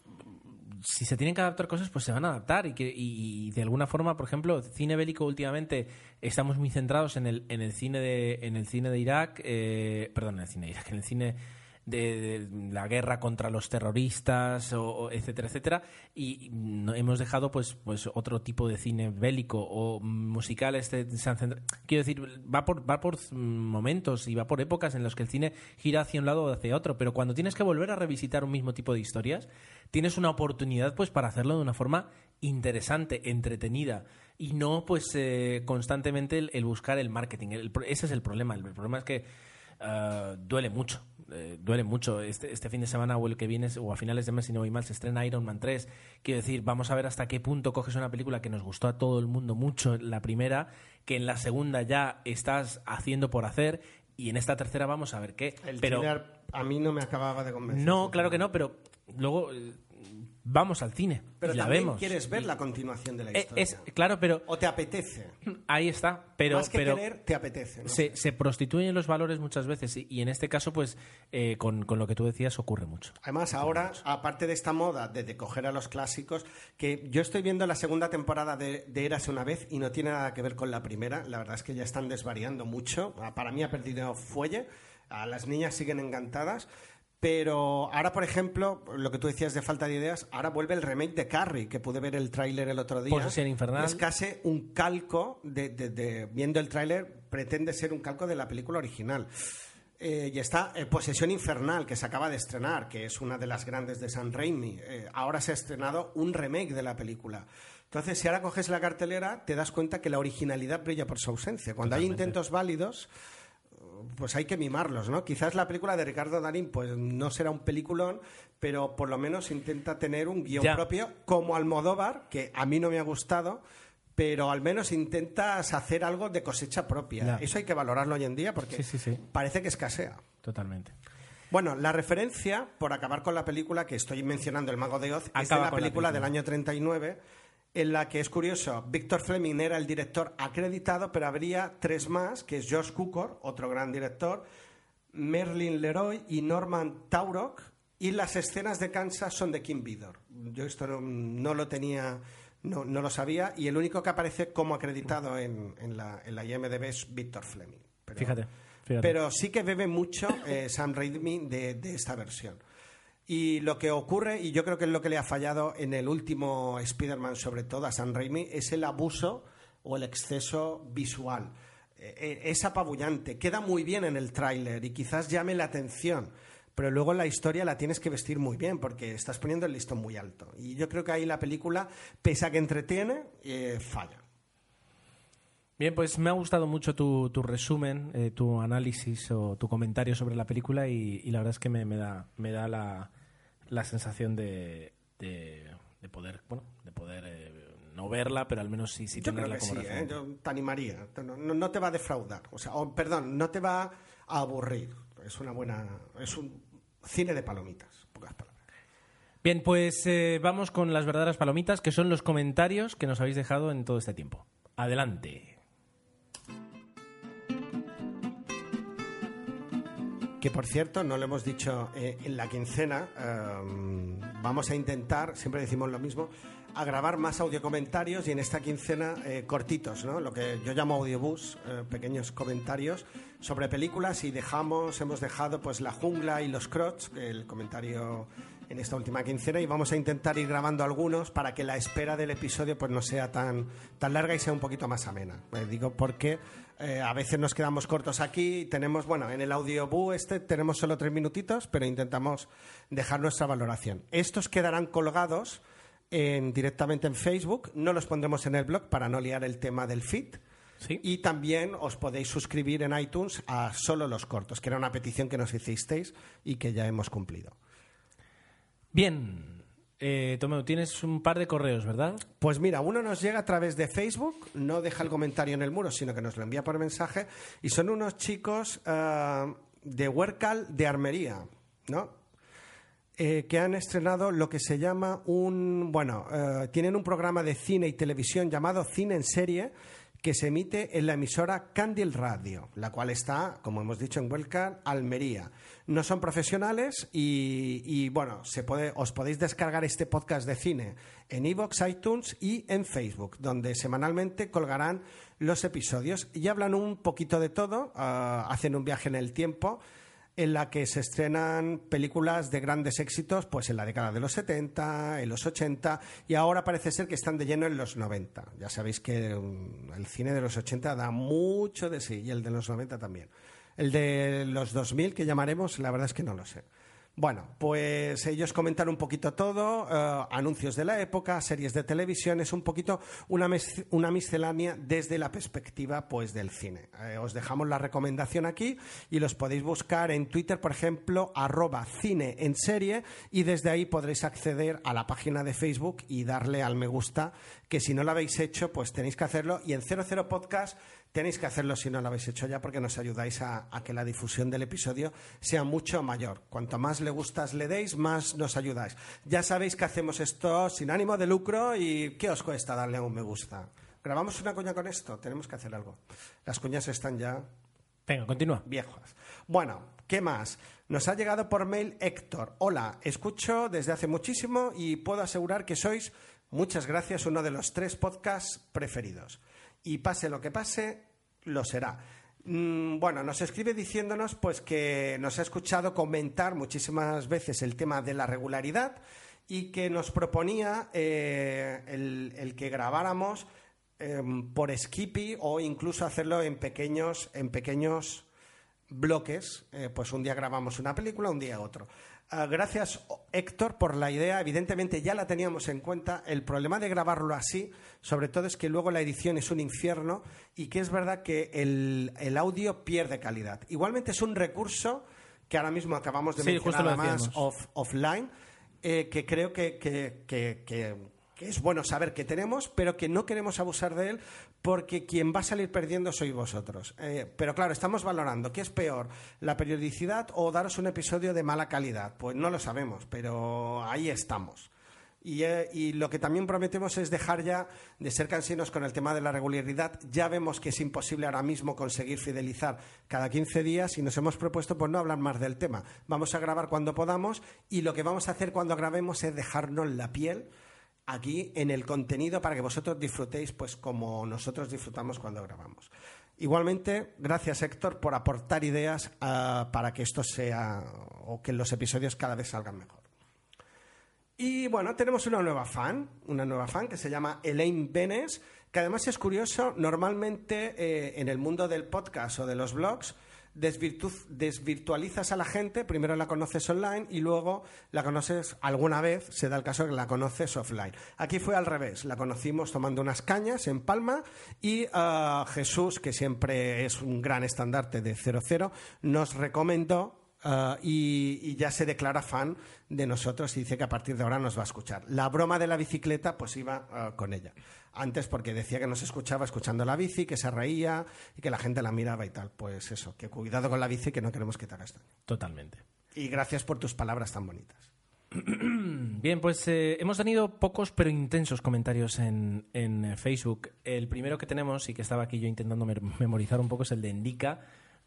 si se tienen que adaptar cosas, pues se van a adaptar. Y, que, y, y de alguna forma, por ejemplo, cine bélico últimamente estamos muy centrados en el, en el cine de en el cine de Irak, eh, perdón, en el cine de Irak, en el cine de, la guerra contra los terroristas, o, etcétera, etcétera, y hemos dejado pues pues otro tipo de cine bélico o musical. Este, quiero decir, va por va por momentos y va por épocas en los que el cine gira hacia un lado o hacia otro, pero cuando tienes que volver a revisitar un mismo tipo de historias, tienes una oportunidad pues para hacerlo de una forma interesante, entretenida y no pues eh, constantemente el, buscar el marketing. El ese es el problema. El, problema es que ah, duele mucho. Eh, duele mucho. Este, este fin de semana o el que viene, o a finales de mes, si no voy mal, se estrena Iron Man 3. Quiero decir, vamos a ver hasta qué punto coges una película que nos gustó a todo el mundo mucho en la primera, que en la segunda ya estás haciendo por hacer, y en esta tercera vamos a ver qué. El Pero a mí no me acababa de convencer. no, claro que no, pero luego eh, vamos al cine Pero y la también vemos. quieres ver la continuación de la Eh, historia. es claro, pero O te apetece. ahí está. Pero, Más que pero querer, te apetece. ¿no? se, se prostituyen los valores muchas veces y, y en este caso, pues, eh, con, con lo que tú decías ocurre mucho. Además, ahora, aparte de esta moda de, de coger a los clásicos, que yo estoy viendo la segunda temporada de, de Érase una vez y no tiene nada que ver con la primera. La verdad es que ya están desvariando mucho. Ah, Para mí ha perdido fuelle. A las niñas siguen encantadas. Pero ahora, por ejemplo, lo que tú decías de falta de ideas, ahora vuelve el remake de Carrie, que pude ver el tráiler el otro día. Posesión infernal. Es casi un calco, de, de- de- viendo el tráiler, pretende ser un calco de la película original. Eh, y está eh, Posesión Infernal, que se acaba de estrenar, que es una de las grandes de San Raimi. Eh, ahora se ha estrenado un remake de la película. Entonces, si ahora coges la cartelera, te das cuenta que la originalidad brilla por su ausencia. Cuando hay intentos válidos, pues hay que mimarlos, ¿no? Quizás la película de Ricardo Darín pues no será un peliculón, pero por lo menos intenta tener un guion Ya. propio, como Almodóvar, que a mí no me ha gustado, pero al menos intentas hacer algo de cosecha propia. Ya. Eso hay que valorarlo hoy en día porque Sí, sí, sí. parece que escasea. Totalmente. Bueno, la referencia, por acabar con la película que estoy mencionando, El Mago de Oz, es de la con la película del película. año 39, en la que es curioso, Víctor Fleming era el director acreditado, pero habría tres más, que es Josh Cukor, otro gran director, Merlin Leroy y Norman Taurog, y las escenas de Kansas son de Kim Vidor. Yo esto no, no lo tenía, no, no lo sabía, y el único que aparece como acreditado en, en la, en la IMDB es Víctor Fleming. Pero- Fíjate. fíjate. pero sí que bebe mucho eh, Sam Raimi de, de esta versión. Y lo que ocurre, y yo creo que es lo que le ha fallado en el último Spider-Man, sobre todo a Sam Raimi, es el abuso o el exceso visual. Eh, eh, es apabullante, queda muy bien en el tráiler y quizás llame la atención. Pero luego la historia la tienes que vestir muy bien porque estás poniendo el listón muy alto. Y yo creo que ahí la película, pese a que entretiene, eh, falla. Bien, pues me ha gustado mucho tu, tu resumen, eh, tu análisis o tu comentario sobre la película y, la verdad es que me da, me da la, la sensación de, de, de poder, bueno, de poder eh, no verla, pero al menos sí, sí Yo creo tenerla que sí, como ¿eh? referente. Yo te animaría. No, no- te va a defraudar. O sea, o, perdón, no te va a aburrir. Es una buena. Es un cine de palomitas, pocas palabras. Bien, pues eh, vamos con las verdaderas palomitas, que son los comentarios que nos habéis dejado en todo este tiempo. Adelante. Que por cierto, no lo hemos dicho eh, en la quincena, eh, vamos a intentar, siempre decimos lo mismo, a grabar más audio comentarios y en esta quincena eh, cortitos, ¿no? Lo que yo llamo audiobús, eh, pequeños comentarios sobre películas y dejamos, hemos dejado pues La Jungla y Los Crocs, el comentario en esta última quincena y vamos a intentar ir grabando algunos para que la espera del episodio pues no sea tan, tan larga y sea un poquito más amena. Eh, digo porque eh, a veces nos quedamos cortos aquí, tenemos, bueno, en el audioboo este tenemos solo tres minutitos, pero intentamos dejar nuestra valoración. Estos quedarán colgados en- directamente en Facebook, no los pondremos en el blog para no liar el tema del feed. Sí. Y también os podéis suscribir en iTunes a solo los cortos, que era una petición que nos hicisteis y que ya hemos cumplido. Bien, eh, Tomeu, tienes un par de correos, ¿verdad? Pues mira, uno nos llega a través de Facebook, no deja el comentario en el muro, sino que nos lo envía por mensaje, y son unos chicos ah, de Huercal de Armería, ¿no? Eh, que han estrenado lo que se llama un, bueno, eh, tienen un programa de cine y televisión llamado Cine en Serie, que se emite en la emisora Candil Radio, la cual está, como hemos dicho, en Huelca, Almería. No son profesionales y, bueno, se puede, os podéis descargar este podcast de cine en iVoox, iTunes y en Facebook, donde semanalmente colgarán los episodios y hablan un poquito de todo, ah, hacen un viaje en el tiempo en la que se estrenan películas de grandes éxitos pues en la década de los 70, en los 80 y ahora parece ser que están de lleno en los 90. Ya sabéis que mm, el cine de los 80 da mucho de sí y el de los 90 también. El de los 2000 que llamaremos, la verdad es que no lo sé. Bueno, pues ellos comentan un poquito todo, eh, anuncios de la época, series de televisión, es un poquito una miscelánea desde la perspectiva pues del cine. Eh, os dejamos la recomendación aquí y los podéis buscar en Twitter, por ejemplo, arroba cine en serie y desde ahí podréis acceder a la página de Facebook y darle al me gusta, que si no lo habéis hecho, pues tenéis que hacerlo y en 00 Podcast Tenéis que hacerlo si no lo habéis hecho ya porque nos ayudáis a, a que la difusión del episodio sea mucho mayor. Cuanto más le gustas le deis, más nos ayudáis. Ya sabéis que hacemos esto sin ánimo de lucro y ¿qué os cuesta darle a un me gusta? ¿Grabamos una coña con esto? Tenemos que hacer algo. Las coñas están ya Venga, continúa. viejas. Bueno, ¿qué más? Nos ha llegado por mail Héctor. Hola, escucho desde hace muchísimo y puedo asegurar que sois, muchas gracias, uno de los tres podcasts preferidos. Y pase lo que pase, lo será. Mm, Bueno, nos escribe diciéndonos pues que nos ha escuchado comentar muchísimas veces el tema de la regularidad y que nos proponía eh, el, que grabáramos em, por Skippy o incluso hacerlo en pequeños, en pequeños bloques. Eh, pues un día grabamos una película, un día otro. Ah, gracias, Héctor, por la idea. Evidentemente ya la teníamos en cuenta. El problema de grabarlo así, sobre todo, es que luego la edición es un infierno y que es verdad que el, el audio pierde calidad. Igualmente es un recurso que ahora mismo acabamos de Sí, mencionar decíamos. off- offline, eh, que creo que, que- que- que- que es bueno saber que tenemos, pero que no queremos abusar de él porque quien va a salir perdiendo sois vosotros. Eh, pero claro, estamos valorando qué es peor, la periodicidad o daros un episodio de mala calidad. Pues no lo sabemos, pero ahí estamos. Y, eh, y lo que también prometemos es dejar ya de ser cansinos con el tema de la regularidad. Ya vemos que es imposible ahora mismo conseguir fidelizar cada 15 días y nos hemos propuesto pues no hablar más del tema. Vamos a grabar cuando podamos y lo que vamos a hacer cuando grabemos es dejarnos la piel aquí en el contenido para que vosotros disfrutéis pues como nosotros disfrutamos cuando grabamos. Igualmente, gracias Héctor por aportar ideas ah, para que esto sea o que los episodios cada vez salgan mejor. Y bueno, tenemos una nueva fan, una nueva fan que se llama Elaine Benes, que además es curioso, normalmente eh, en el mundo del podcast o de los blogs desvirtu- desvirtualizas a la gente, primero la conoces online y luego la conoces alguna vez, se da el caso que la conoces offline. Aquí fue al revés, la conocimos tomando unas cañas en Palma y ah, Jesús, que siempre es un gran estandarte de 00, nos recomendó ah, y, y ya se declara fan de nosotros y dice que a partir de ahora nos va a escuchar. La broma de la bicicleta pues iba ah, con ella. Antes porque decía que nos escuchaba escuchando la bici, que se reía y que la gente la miraba y tal. Pues eso, que cuidado con la bici que no queremos que te hagas daño. Totalmente. Y gracias por tus palabras tan bonitas. Bien, pues eh, hemos tenido pocos pero intensos comentarios en, en, eh, Facebook. El primero que tenemos y que estaba aquí yo intentando memorizar un poco es el de Indica.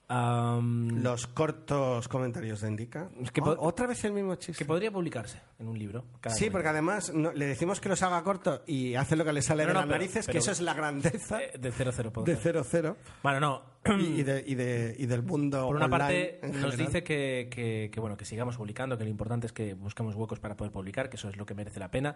Los cortos comentarios de Indica. Que Oh, otra vez el mismo chiste. que podría publicarse en un libro. Sí, porque además no- le decimos que los haga corto y hace lo que le sale No, de no, las pero- narices, pero- que eso es la grandeza Eh, de 00 de podcast. 00 Bueno, no. y, y de- y de- y del mundo Por una parte, nos dice que, que- que, bueno, que sigamos publicando, que lo importante es que busquemos huecos para poder publicar, que eso es lo que merece la pena.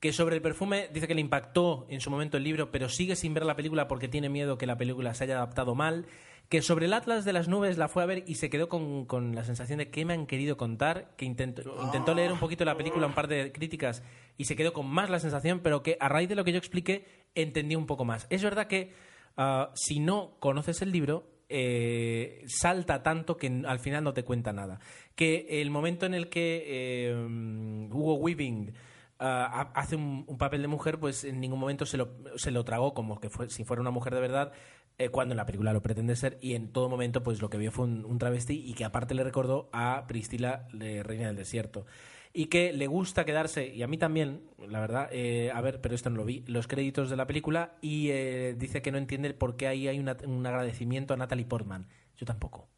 Que sobre el perfume dice que le impactó en su momento el libro, pero sigue sin ver la película porque tiene miedo que la película se haya adaptado mal. Que sobre el Atlas de las Nubes la fue a ver y se quedó con, con la sensación de que me han querido contar, que intentó, intentó leer un poquito la película, un par de críticas, y se quedó con más la sensación, pero que a raíz de lo que yo expliqué entendió un poco más. Es verdad que ah, si no conoces el libro, eh, salta tanto que al final no te cuenta nada. Que el momento en el que eh, Hugo Weaving ah, ha- hace un, un papel de mujer, pues en ningún momento se lo, se lo tragó como que fue, si fuera una mujer de verdad, eh, cuando en la película lo pretende ser, y en todo momento pues lo que vio fue un, travesti y que aparte le recordó a Priscila, de Reina del Desierto. Y que le gusta quedarse, y a mí también, la verdad, eh, a ver, pero esto no lo vi, los créditos de la película y eh, dice que no entiende por qué ahí hay un agradecimiento a Natalie Portman. Yo tampoco.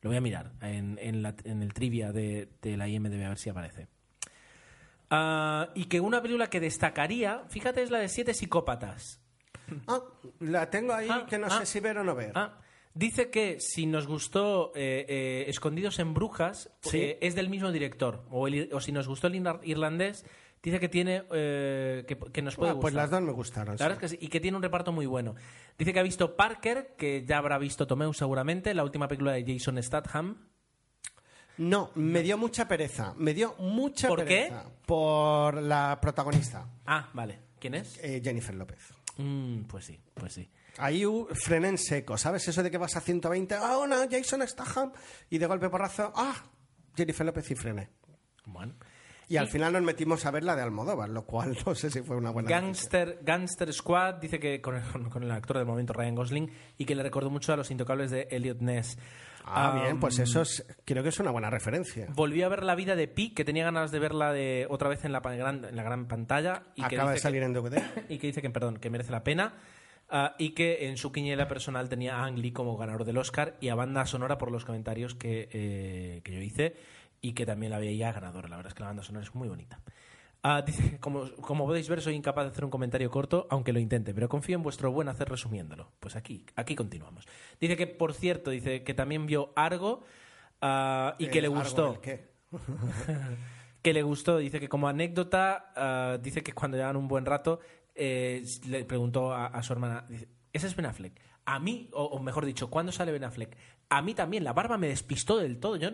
Lo voy a mirar en, el trivia de, de la IMDB a ver si aparece. Ah, y que una película que destacaría, fíjate, es la de Siete Psicópatas. Ah, la tengo ahí Ah, que no ah, sé si ver o no ver. Ah, dice que si nos gustó eh, eh, Escondidos en Brujas, Sí. eh, es del mismo director. O, el o si nos gustó el ir- irlandés, dice que tiene eh, que, que nos puede Ah, pues gustar. las dos me gustaron. La verdad es que sí, y que tiene un reparto muy bueno. Dice que ha visto Parker, que ya habrá visto Tomeu seguramente, la última película de Jason Statham. No, me dio mucha pereza. Me dio mucha ¿Por qué? pereza. Por la protagonista, Ah, vale. ¿Quién es? eh, Jennifer López. Mm, pues sí, pues sí. Ahí frené en seco, ¿sabes? Eso de que vas a 120, ah, no, Jason Statham, y de golpe porrazo, ah, Jennifer López y frené. Bueno. Y al final nos metimos a ver la de Almodóvar, lo cual no sé si fue una buena. Gangster, Gangster Squad dice que con el, con el actor del momento Ryan Gosling y que le recordó mucho a los intocables de Elliot Ness. Ah, bien, pues eso es, creo que es una buena referencia. Volvió a ver la vida de Pi, que tenía ganas de verla de otra vez en la, gran, en la gran pantalla. Y que Acaba de dice salir que- en DVD. y que dice que, perdón, que merece la pena. ah, y que en su quiniela personal tenía a Ang Lee como ganador del Oscar y a banda sonora por los comentarios que, eh, que yo hice y que también la veía ganadora. La verdad es que la banda sonora es muy bonita. Ah, dice, como, como podéis ver, soy incapaz de hacer un comentario corto, aunque lo intente, pero confío en vuestro buen hacer resumiéndolo. Pues aquí, aquí continuamos. Dice que, por cierto, dice que también vio Argo ah, y que le gustó qué. que le gustó. Dice que como anécdota, ah, dice que cuando llevan un buen rato, eh, le preguntó a, a su hermana, dice, ¿ese es Ben Affleck? A mí, o, o mejor dicho, ¿cuándo sale Ben Affleck? A mí también, la barba me despistó del todo. Yo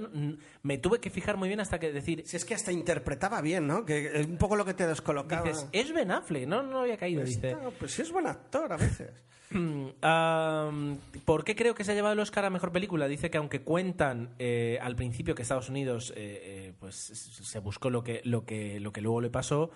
me tuve que fijar muy bien hasta que decir, Si es que hasta interpretaba bien, ¿no? Que es un poco lo que te descolocaba. dices, es Ben Affleck, no, no había caído, dice. Está- pues sí es buen actor a veces. Am, ¿Por qué creo que se ha llevado el Oscar a Mejor Película? Dice que aunque cuentan eh, al principio que Estados Unidos eh, eh, pues se buscó lo que, lo que, lo que luego le pasó,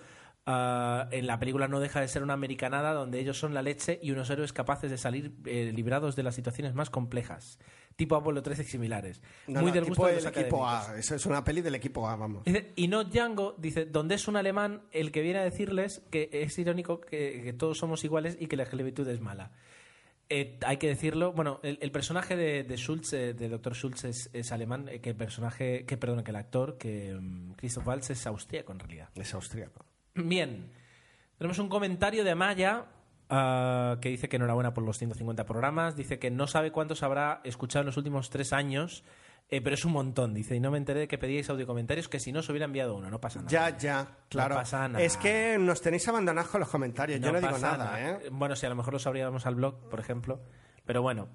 ah, en la película no deja de ser una americanada donde ellos son la leche y unos héroes capaces de salir eh, librados de las situaciones más complejas, tipo Apolo 13 y similares. No, Muy no, del gusto de equipo. A. Eso es una peli del equipo A, vamos. Dice, y no Django, dice, donde es un alemán el que viene a decirles que es irónico que, que todos somos iguales y que la esclavitud es mala. Eh, hay que decirlo, bueno, el, el personaje de, de Schultz, eh, de Dr. Schultz es, es alemán, eh, que el personaje, que perdón, que el actor, que mm, Christoph Waltz es austríaco en realidad. Es austríaco. Bien, tenemos un comentario de Amaya ah, que dice que enhorabuena por los 150 programas, dice que no sabe cuántos habrá escuchado en los últimos tres años, eh, pero es un montón, dice, y no me enteré de que pedíais audio comentarios, que si no se hubiera enviado uno, no pasa nada. Ya, ya, claro. pasa nada. Es que nos tenéis abandonados con los comentarios. Yo no digo nada, ¿eh? Bueno, si a lo mejor los abríamos al blog, por ejemplo. Pero bueno.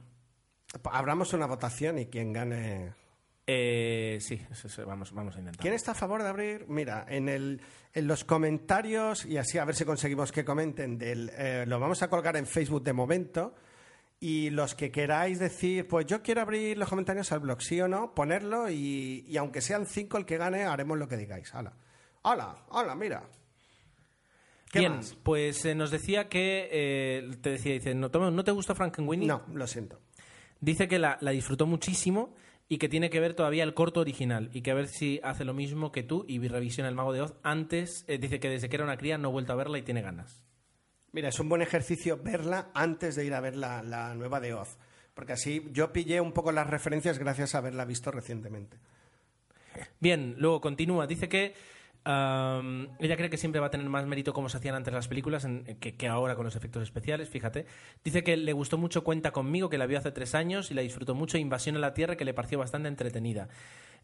Abramos una votación y quien gane. Eh, sí, eso- eso, vamos, vamos a intentar. ¿Quién está a favor de abrir? Mira, en, el, en los comentarios, y así a ver si conseguimos que comenten, del, eh, lo vamos a colgar en Facebook de momento. Y los que queráis decir, pues yo quiero abrir los comentarios al blog, sí o no, ponerlo y, y aunque sean cinco el que gane, haremos lo que digáis. ¡Hala! ¡Hala! ¡Hala! Mira. ¿Qué Bien, más? pues eh, nos decía que. eh, te decía, dice, ¿no, ¿no te gustó Frankenweenie? No, lo siento. Dice que la, la disfrutó muchísimo y que tiene que ver todavía el corto original y que a ver si hace lo mismo que tú y revisiona El Mago de Oz. Antes, eh, dice que desde que era una cría no ha vuelto a verla y tiene ganas. Mira, es un buen ejercicio verla antes de ir a ver la, la nueva de Oz. Porque así yo pillé un poco las referencias gracias a haberla visto recientemente. Bien, luego continúa. Dice que ella cree que siempre va a tener más mérito como se hacían antes las películas en- que, que ahora con los efectos especiales, fíjate. Dice que le gustó mucho Cuenta conmigo, que la vio hace tres años y la disfrutó mucho Invasión a la Tierra, que le pareció bastante entretenida.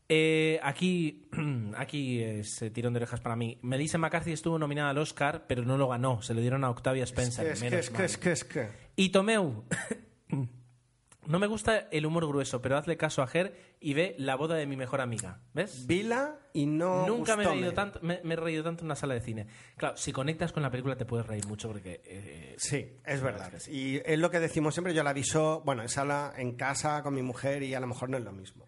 Eh, aquí, aquí es eh, tirón de orejas para mí. Melissa McCarthy estuvo nominada al Oscar, pero no lo ganó. Se lo dieron a Octavia Spencer. Es que, menos es que, mal. es que, es que. Y Tomeu. No me gusta el humor grueso, pero hazle caso a Ger y ve la boda de mi mejor amiga. ¿Ves? Vila y no. Nunca me he, reído tanto, me, me he reído tanto en una sala de cine. Claro, si conectas con la película te puedes reír mucho porque... eh, Sí, es verdad. es que Y es lo que decimos siempre. Yo la aviso, bueno, es habla en casa con mi mujer y a lo mejor no es lo mismo.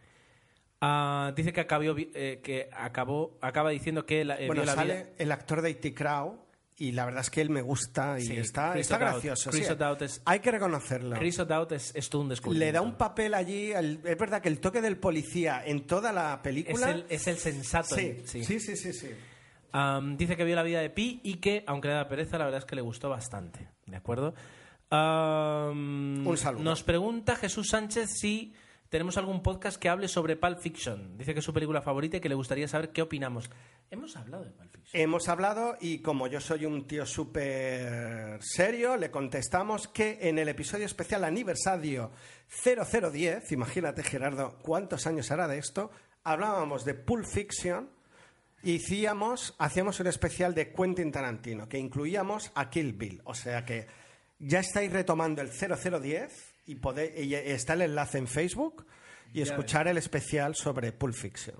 ah, dice que, acabó, eh, que acabó, acaba diciendo que la, eh, bueno, vio la sale vida... el actor de IT Crow y la verdad es que él me gusta y Sí, está, está gracioso. Chris sí. Es- Hay que reconocerlo. Chris O'Dowd es, es todo un descubrimiento. Le da un papel allí. el- es verdad que el toque del policía en toda la Es película. el, es el sensato. sí, sí. sí, sí, sí, dice que vio la vida de Pi y que, aunque le da pereza, la verdad es que le gustó bastante. ¿De acuerdo? Un saludo. Nos pregunta Jesús Sánchez si tenemos algún podcast que hable sobre Pulp Fiction. Dice que es su película favorita y que le gustaría saber qué opinamos. Hemos hablado de Pulp Fiction. Hemos hablado y como yo soy un tío súper serio, le contestamos que en el episodio especial aniversario 0010, imagínate Gerardo cuántos años hará de esto, hablábamos de Pulp Fiction y hacíamos, hacíamos un especial de Quentin Tarantino que incluíamos a Kill Bill. O sea que ya estáis retomando el 0010 y, pode- y está el enlace en Facebook y escuchar el especial sobre Pulp Fiction.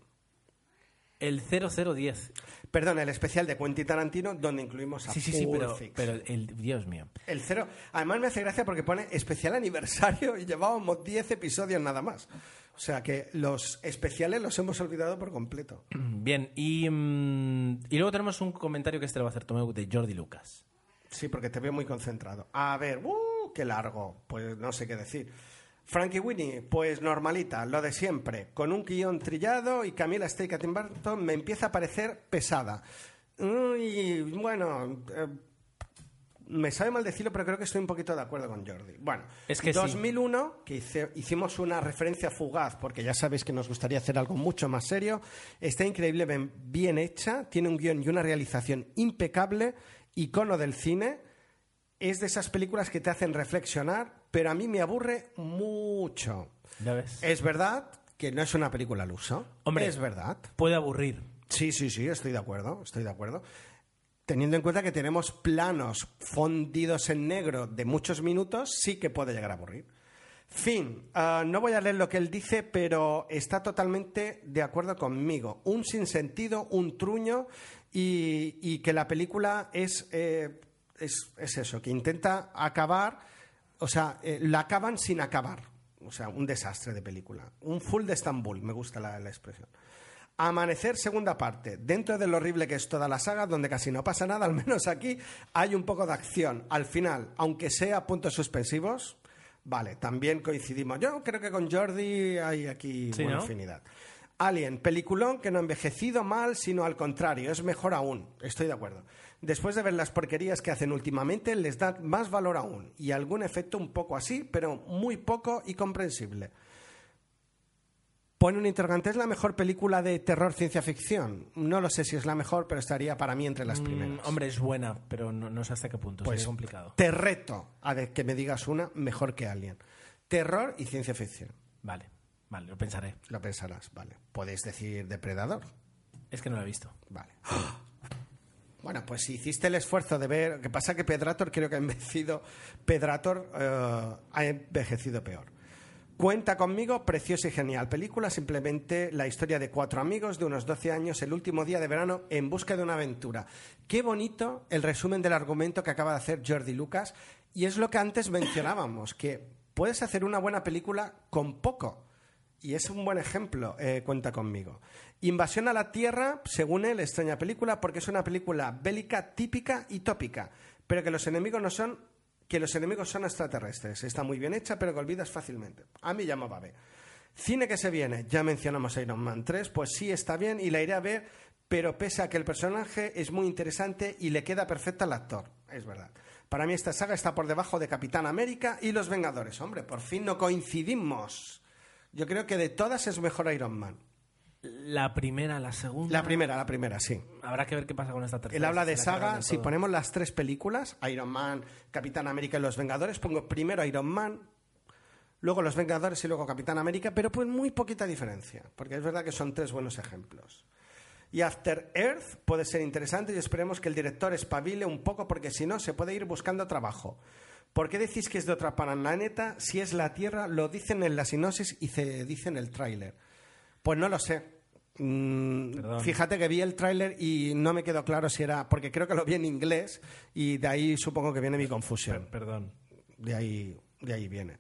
El 0010. Perdón, el especial de Quentin Tarantino donde incluimos a Sí, sí, sí, Pulp pero, Fiction. pero el, Dios mío. El cero. Además me hace gracia porque pone especial aniversario y llevábamos 10 episodios nada más. O sea que los especiales los hemos olvidado por completo. Bien, y, mm, y luego tenemos un comentario que este lo va a hacer Tomeu de Jordi Lucas. Sí, porque te veo muy concentrado. A ver, ¡uh! ¡Qué largo! Pues no sé qué decir. Frankie Winnie, pues normalita, lo de siempre. Con un guion trillado y Camila Steak Tim Burton me empieza a parecer pesada. Y bueno, eh, me sabe mal decirlo, pero creo que estoy un poquito de acuerdo con Jordi. Bueno, Es que sí. 2001, que hice- hicimos una referencia fugaz, porque ya sabéis que nos gustaría hacer algo mucho más serio, está increíble, bien, bien hecha, tiene un guion y una realización impecable, icono del cine, es de esas películas que te hacen reflexionar, pero a mí me aburre mucho. ¿Ya ves? Es verdad que no es una película al uso. Hombre. Es verdad. Puede aburrir. Sí, sí, sí, estoy de acuerdo, estoy de acuerdo. Teniendo en cuenta que tenemos planos fundidos en negro de muchos minutos, sí que puede llegar a aburrir. Fin, ah, no voy a leer lo que él dice, pero está totalmente de acuerdo conmigo. Un sinsentido, un truño y, y que la película es, eh, es, es eso, que intenta acabar, o sea, eh, la acaban sin acabar. O sea, un desastre de película. Un full de Estambul, me gusta la, la expresión. Amanecer, segunda parte. Dentro de lo horrible que es toda la saga, donde casi no pasa nada, al menos aquí hay un poco de acción. Al final, aunque sea puntos suspensivos, vale, también coincidimos. Yo creo que con Jordi hay aquí Sí, buena ¿no? afinidad. Alien, peliculón que no ha envejecido mal, sino al contrario, es mejor aún. Estoy de acuerdo. Después de ver las porquerías que hacen últimamente, les da más valor aún. Y algún efecto un poco así, pero muy poco y comprensible. Pone un interrogante, ¿es la mejor película de terror ciencia ficción? No lo sé si es la mejor, pero estaría para mí entre las Mm, primeras. hombre, es buena, pero no, no sé hasta qué punto. Pues Sería complicado. Te reto a que me digas una mejor que Alien. Terror y ciencia ficción. Vale, vale, lo pensaré. Lo pensarás, vale. Podéis decir Depredador. Es que no lo he visto. Vale. Bueno, pues si hiciste el esfuerzo de ver. Lo que pasa que Pedrator creo que ha envejecido. Pedrator eh, ha envejecido peor. Cuenta conmigo, preciosa y genial película, simplemente la historia de cuatro amigos de unos 12 años el último día de verano en busca de una aventura. Qué bonito el resumen del argumento que acaba de hacer Jordi Lucas y es lo que antes mencionábamos, que puedes hacer una buena película con poco. Y es un buen ejemplo, eh, cuenta conmigo. Invasión a la Tierra, según él, extraña película porque es una película bélica típica y tópica, pero que los enemigos no son que los enemigos son extraterrestres. Está muy bien hecha, pero que olvidas fácilmente. A mí ya me va bien. Cine que se viene, ya mencionamos Iron Man 3, pues sí está bien y la iré a ver, pero pese a que el personaje es muy interesante y le queda perfecto al actor, es verdad. Para mí esta saga está por debajo de Capitán América y Los Vengadores. Hombre, por fin no coincidimos. Yo creo que de todas es mejor Iron Man. La primera, la segunda. La primera, la primera, sí. Habrá que ver qué pasa con esta tercera. Él habla de saga, si ponemos las tres películas, Iron Man, Capitán América y Los Vengadores, pongo primero Iron Man, luego Los Vengadores y luego Capitán América, pero pues muy poquita diferencia, porque es verdad que son tres buenos ejemplos. Y After Earth puede ser interesante y esperemos que el director espabile un poco porque si no se puede ir buscando trabajo. ¿Por qué decís que es de otra planeta? Si es la Tierra, lo dicen en la sinopsis y se dice en el tráiler. Pues no lo sé. Mm, fíjate que vi el tráiler y no me quedó claro si era... Porque creo que lo vi en inglés y de ahí supongo que viene mi confusión. Perdón. De ahí, de ahí viene.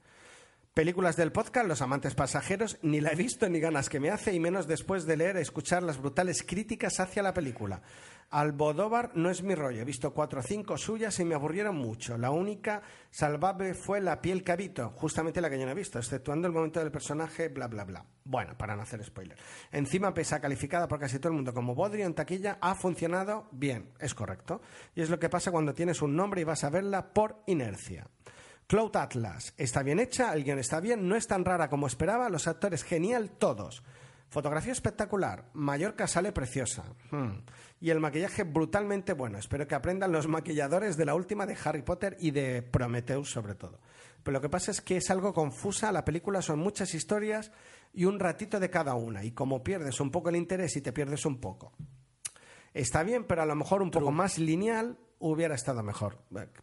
Películas del podcast, Los amantes pasajeros, ni la he visto ni ganas que me hace, y menos después de leer e escuchar las brutales críticas hacia la película. Almodóvar no es mi rollo, he visto cuatro o cinco suyas y me aburrieron mucho. La única salvable fue La piel que habito, justamente la que yo no he visto, exceptuando el momento del personaje, bla, bla, bla. Bueno, para no hacer spoiler. Encima, pese a calificada por casi todo el mundo como Bodrio en taquilla, ha funcionado bien, es correcto. Y es lo que pasa cuando tienes un nombre y vas a verla por inercia. Cloud Atlas está bien hecha, el guion está bien, no es tan rara como esperaba, los actores genial todos. Fotografía espectacular, Mallorca sale preciosa. Hmm. Y el maquillaje brutalmente bueno. Espero que aprendan los maquilladores de la última de Harry Potter y de Prometheus sobre todo. Pero lo que pasa es que es algo confusa, la película son muchas historias y un ratito de cada una. Y como pierdes un poco el interés y te pierdes un poco. Está bien, pero a lo mejor un poco más lineal hubiera estado mejor.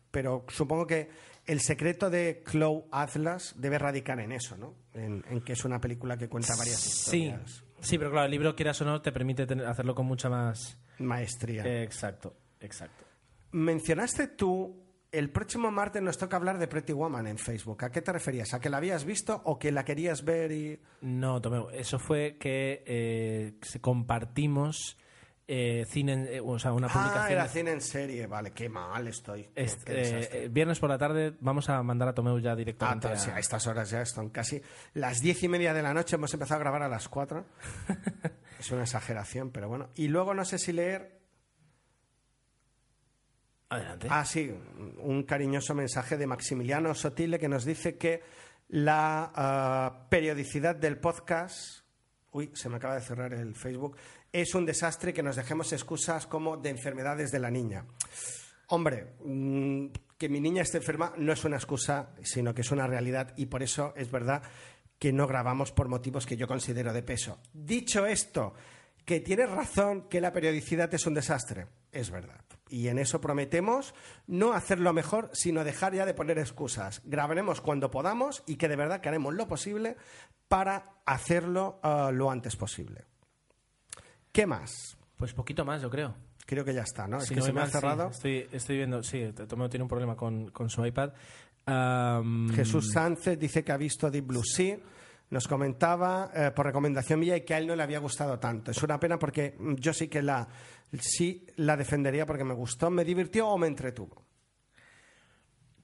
Pero supongo que el secreto de Cloud Atlas debe radicar en eso, ¿no? En, en que es una película que cuenta varias Sí, historias. sí, pero claro, el libro, quieras o no, te permite tener- hacerlo con mucha más. Maestría. Eh, exacto, exacto. Mencionaste tú, el próximo martes nos toca hablar de Pretty Woman en Facebook. ¿A qué te referías? ¿A que la habías visto o que la querías ver y...? No, Tomeo, eso fue que eh, compartimos eh, cine, en- eh, o sea, una Ah, era cine en serie. Vale, qué mal estoy. Qué- Est- qué eh, viernes por la tarde vamos a mandar a Tomeu ya Ah, directamente. entonces, sí, a- a estas horas ya están casi las diez y media de la noche. Hemos empezado a grabar a las cuatro. es una exageración, pero bueno. Y luego no sé si leer Adelante. Ah, sí, un cariñoso mensaje de Maximiliano Sotile que nos dice que la ah, periodicidad del podcast, uy, se me acaba de cerrar el Facebook, es un desastre que nos dejemos excusas como de enfermedades de la niña. Hombre, mm, que mi niña esté enferma no es una excusa, sino que es una realidad y por eso es verdad que no grabamos por motivos que yo considero de peso. Dicho esto, que tienes razón que la periodicidad es un desastre, es verdad. Y en eso prometemos no hacerlo mejor, sino dejar ya de poner excusas. Grabaremos cuando podamos y que de verdad que haremos lo posible para hacerlo ah, lo antes posible. ¿Qué más? Pues poquito más, yo creo. Creo que ya está, ¿no? Si es que no se me ha sí. cerrado. Estoy, estoy viendo, sí, Tomeo tiene un problema con, con su iPad. Jesús Sánchez dice que ha visto Deep Blue Sea. Nos comentaba eh, por recomendación mía y que a él no le había gustado tanto. Es una pena porque yo sí que la sí la defendería porque me gustó, me divirtió o me entretuvo.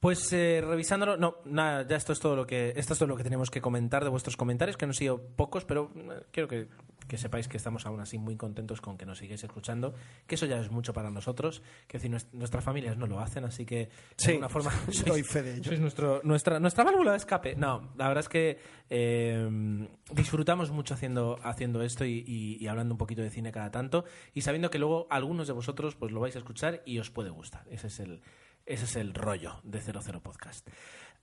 Pues eh, revisándolo, no, nada, ya esto es todo lo que esto es todo lo que tenemos que comentar de vuestros comentarios, que han sido pocos, pero eh, quiero que, que sepáis que estamos aún así muy contentos con que nos sigáis escuchando, que eso ya es mucho para nosotros, que decir, nues- nuestras familias no lo hacen, así que de alguna forma doy fe de ello. sois nuestro, nuestra, nuestra válvula de escape. No, la verdad es que eh, disfrutamos mucho haciendo, haciendo esto y, y- y hablando un poquito de cine cada tanto y sabiendo que luego algunos de vosotros pues lo vais a escuchar y os puede gustar. Ese es el, ese es el rollo de 00 Podcast.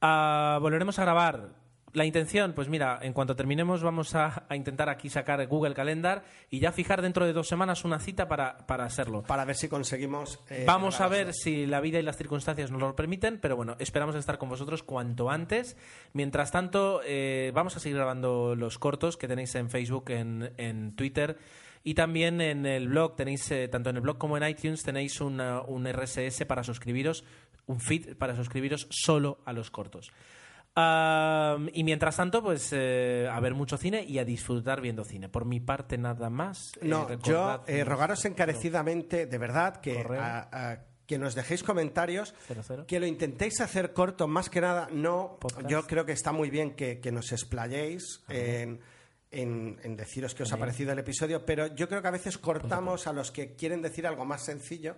Ah, volveremos a grabar La intención, pues mira, en cuanto terminemos vamos a, a intentar aquí sacar Google Calendar y ya fijar dentro de dos semanas una cita para, para hacerlo. Para ver si conseguimos. eh, Vamos a ver si la vida y las circunstancias nos lo permiten, pero bueno, esperamos estar con vosotros cuanto antes. Mientras tanto, eh, vamos a seguir grabando los cortos que tenéis en Facebook, en, en Twitter y también en el blog. Tenéis, eh, tanto en el blog como en iTunes, tenéis una- un RSS para suscribiros, un feed para suscribiros solo a los cortos. Y mientras tanto, pues eh, a ver mucho cine y a disfrutar viendo cine. Por mi parte, nada más. Eh, No, yo eh, rogaros encarecidamente, de verdad, que, Correo. a- a- que nos dejéis comentarios, Cero, cero. que lo intentéis hacer corto, más que nada, no. Podcast. Yo creo que está muy bien que, que nos explayéis en, en- en deciros qué os ha parecido el episodio, pero yo creo que a veces cortamos a los que quieren decir algo más sencillo.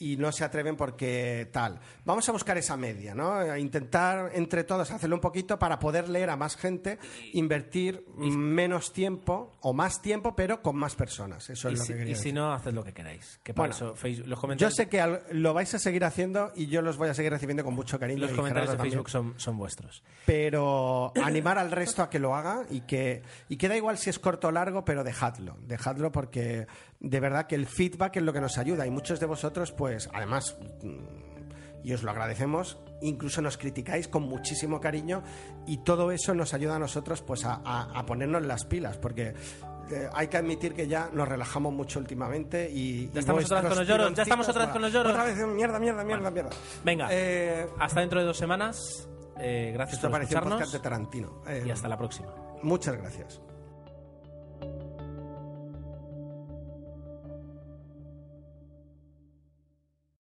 Y no se atreven porque tal. Vamos a buscar esa media, ¿no? A intentar entre todos hacerlo un poquito para poder leer a más gente, invertir menos tiempo o más tiempo, pero con más personas. Eso es lo si, que quería y si no, haced lo que queráis. Que para Bueno, eso Facebook- los Yo comentarios, sé que al- lo vais a seguir haciendo y yo los voy a seguir recibiendo con mucho cariño. los comentarios de. Facebook son, son vuestros. Pero animar al resto a que lo haga y que, y que da igual si es corto o largo, pero dejadlo. Dejadlo porque de verdad que el feedback es lo que nos ayuda y muchos de vosotros, pues además, mm, y os lo agradecemos, incluso nos criticáis con muchísimo cariño y todo eso nos ayuda a nosotros pues a, a- a ponernos las pilas porque... eh, hay que admitir que ya nos relajamos mucho últimamente y Ya estamos otra vez con los lloros, ya estamos otra vez con los lloros. Otra vez, mierda, mierda, mierda, mierda. Venga, Eh, hasta dentro de dos semanas. Eh, gracias esto por escucharnos de Tarantino. Eh, y hasta la próxima. Muchas gracias.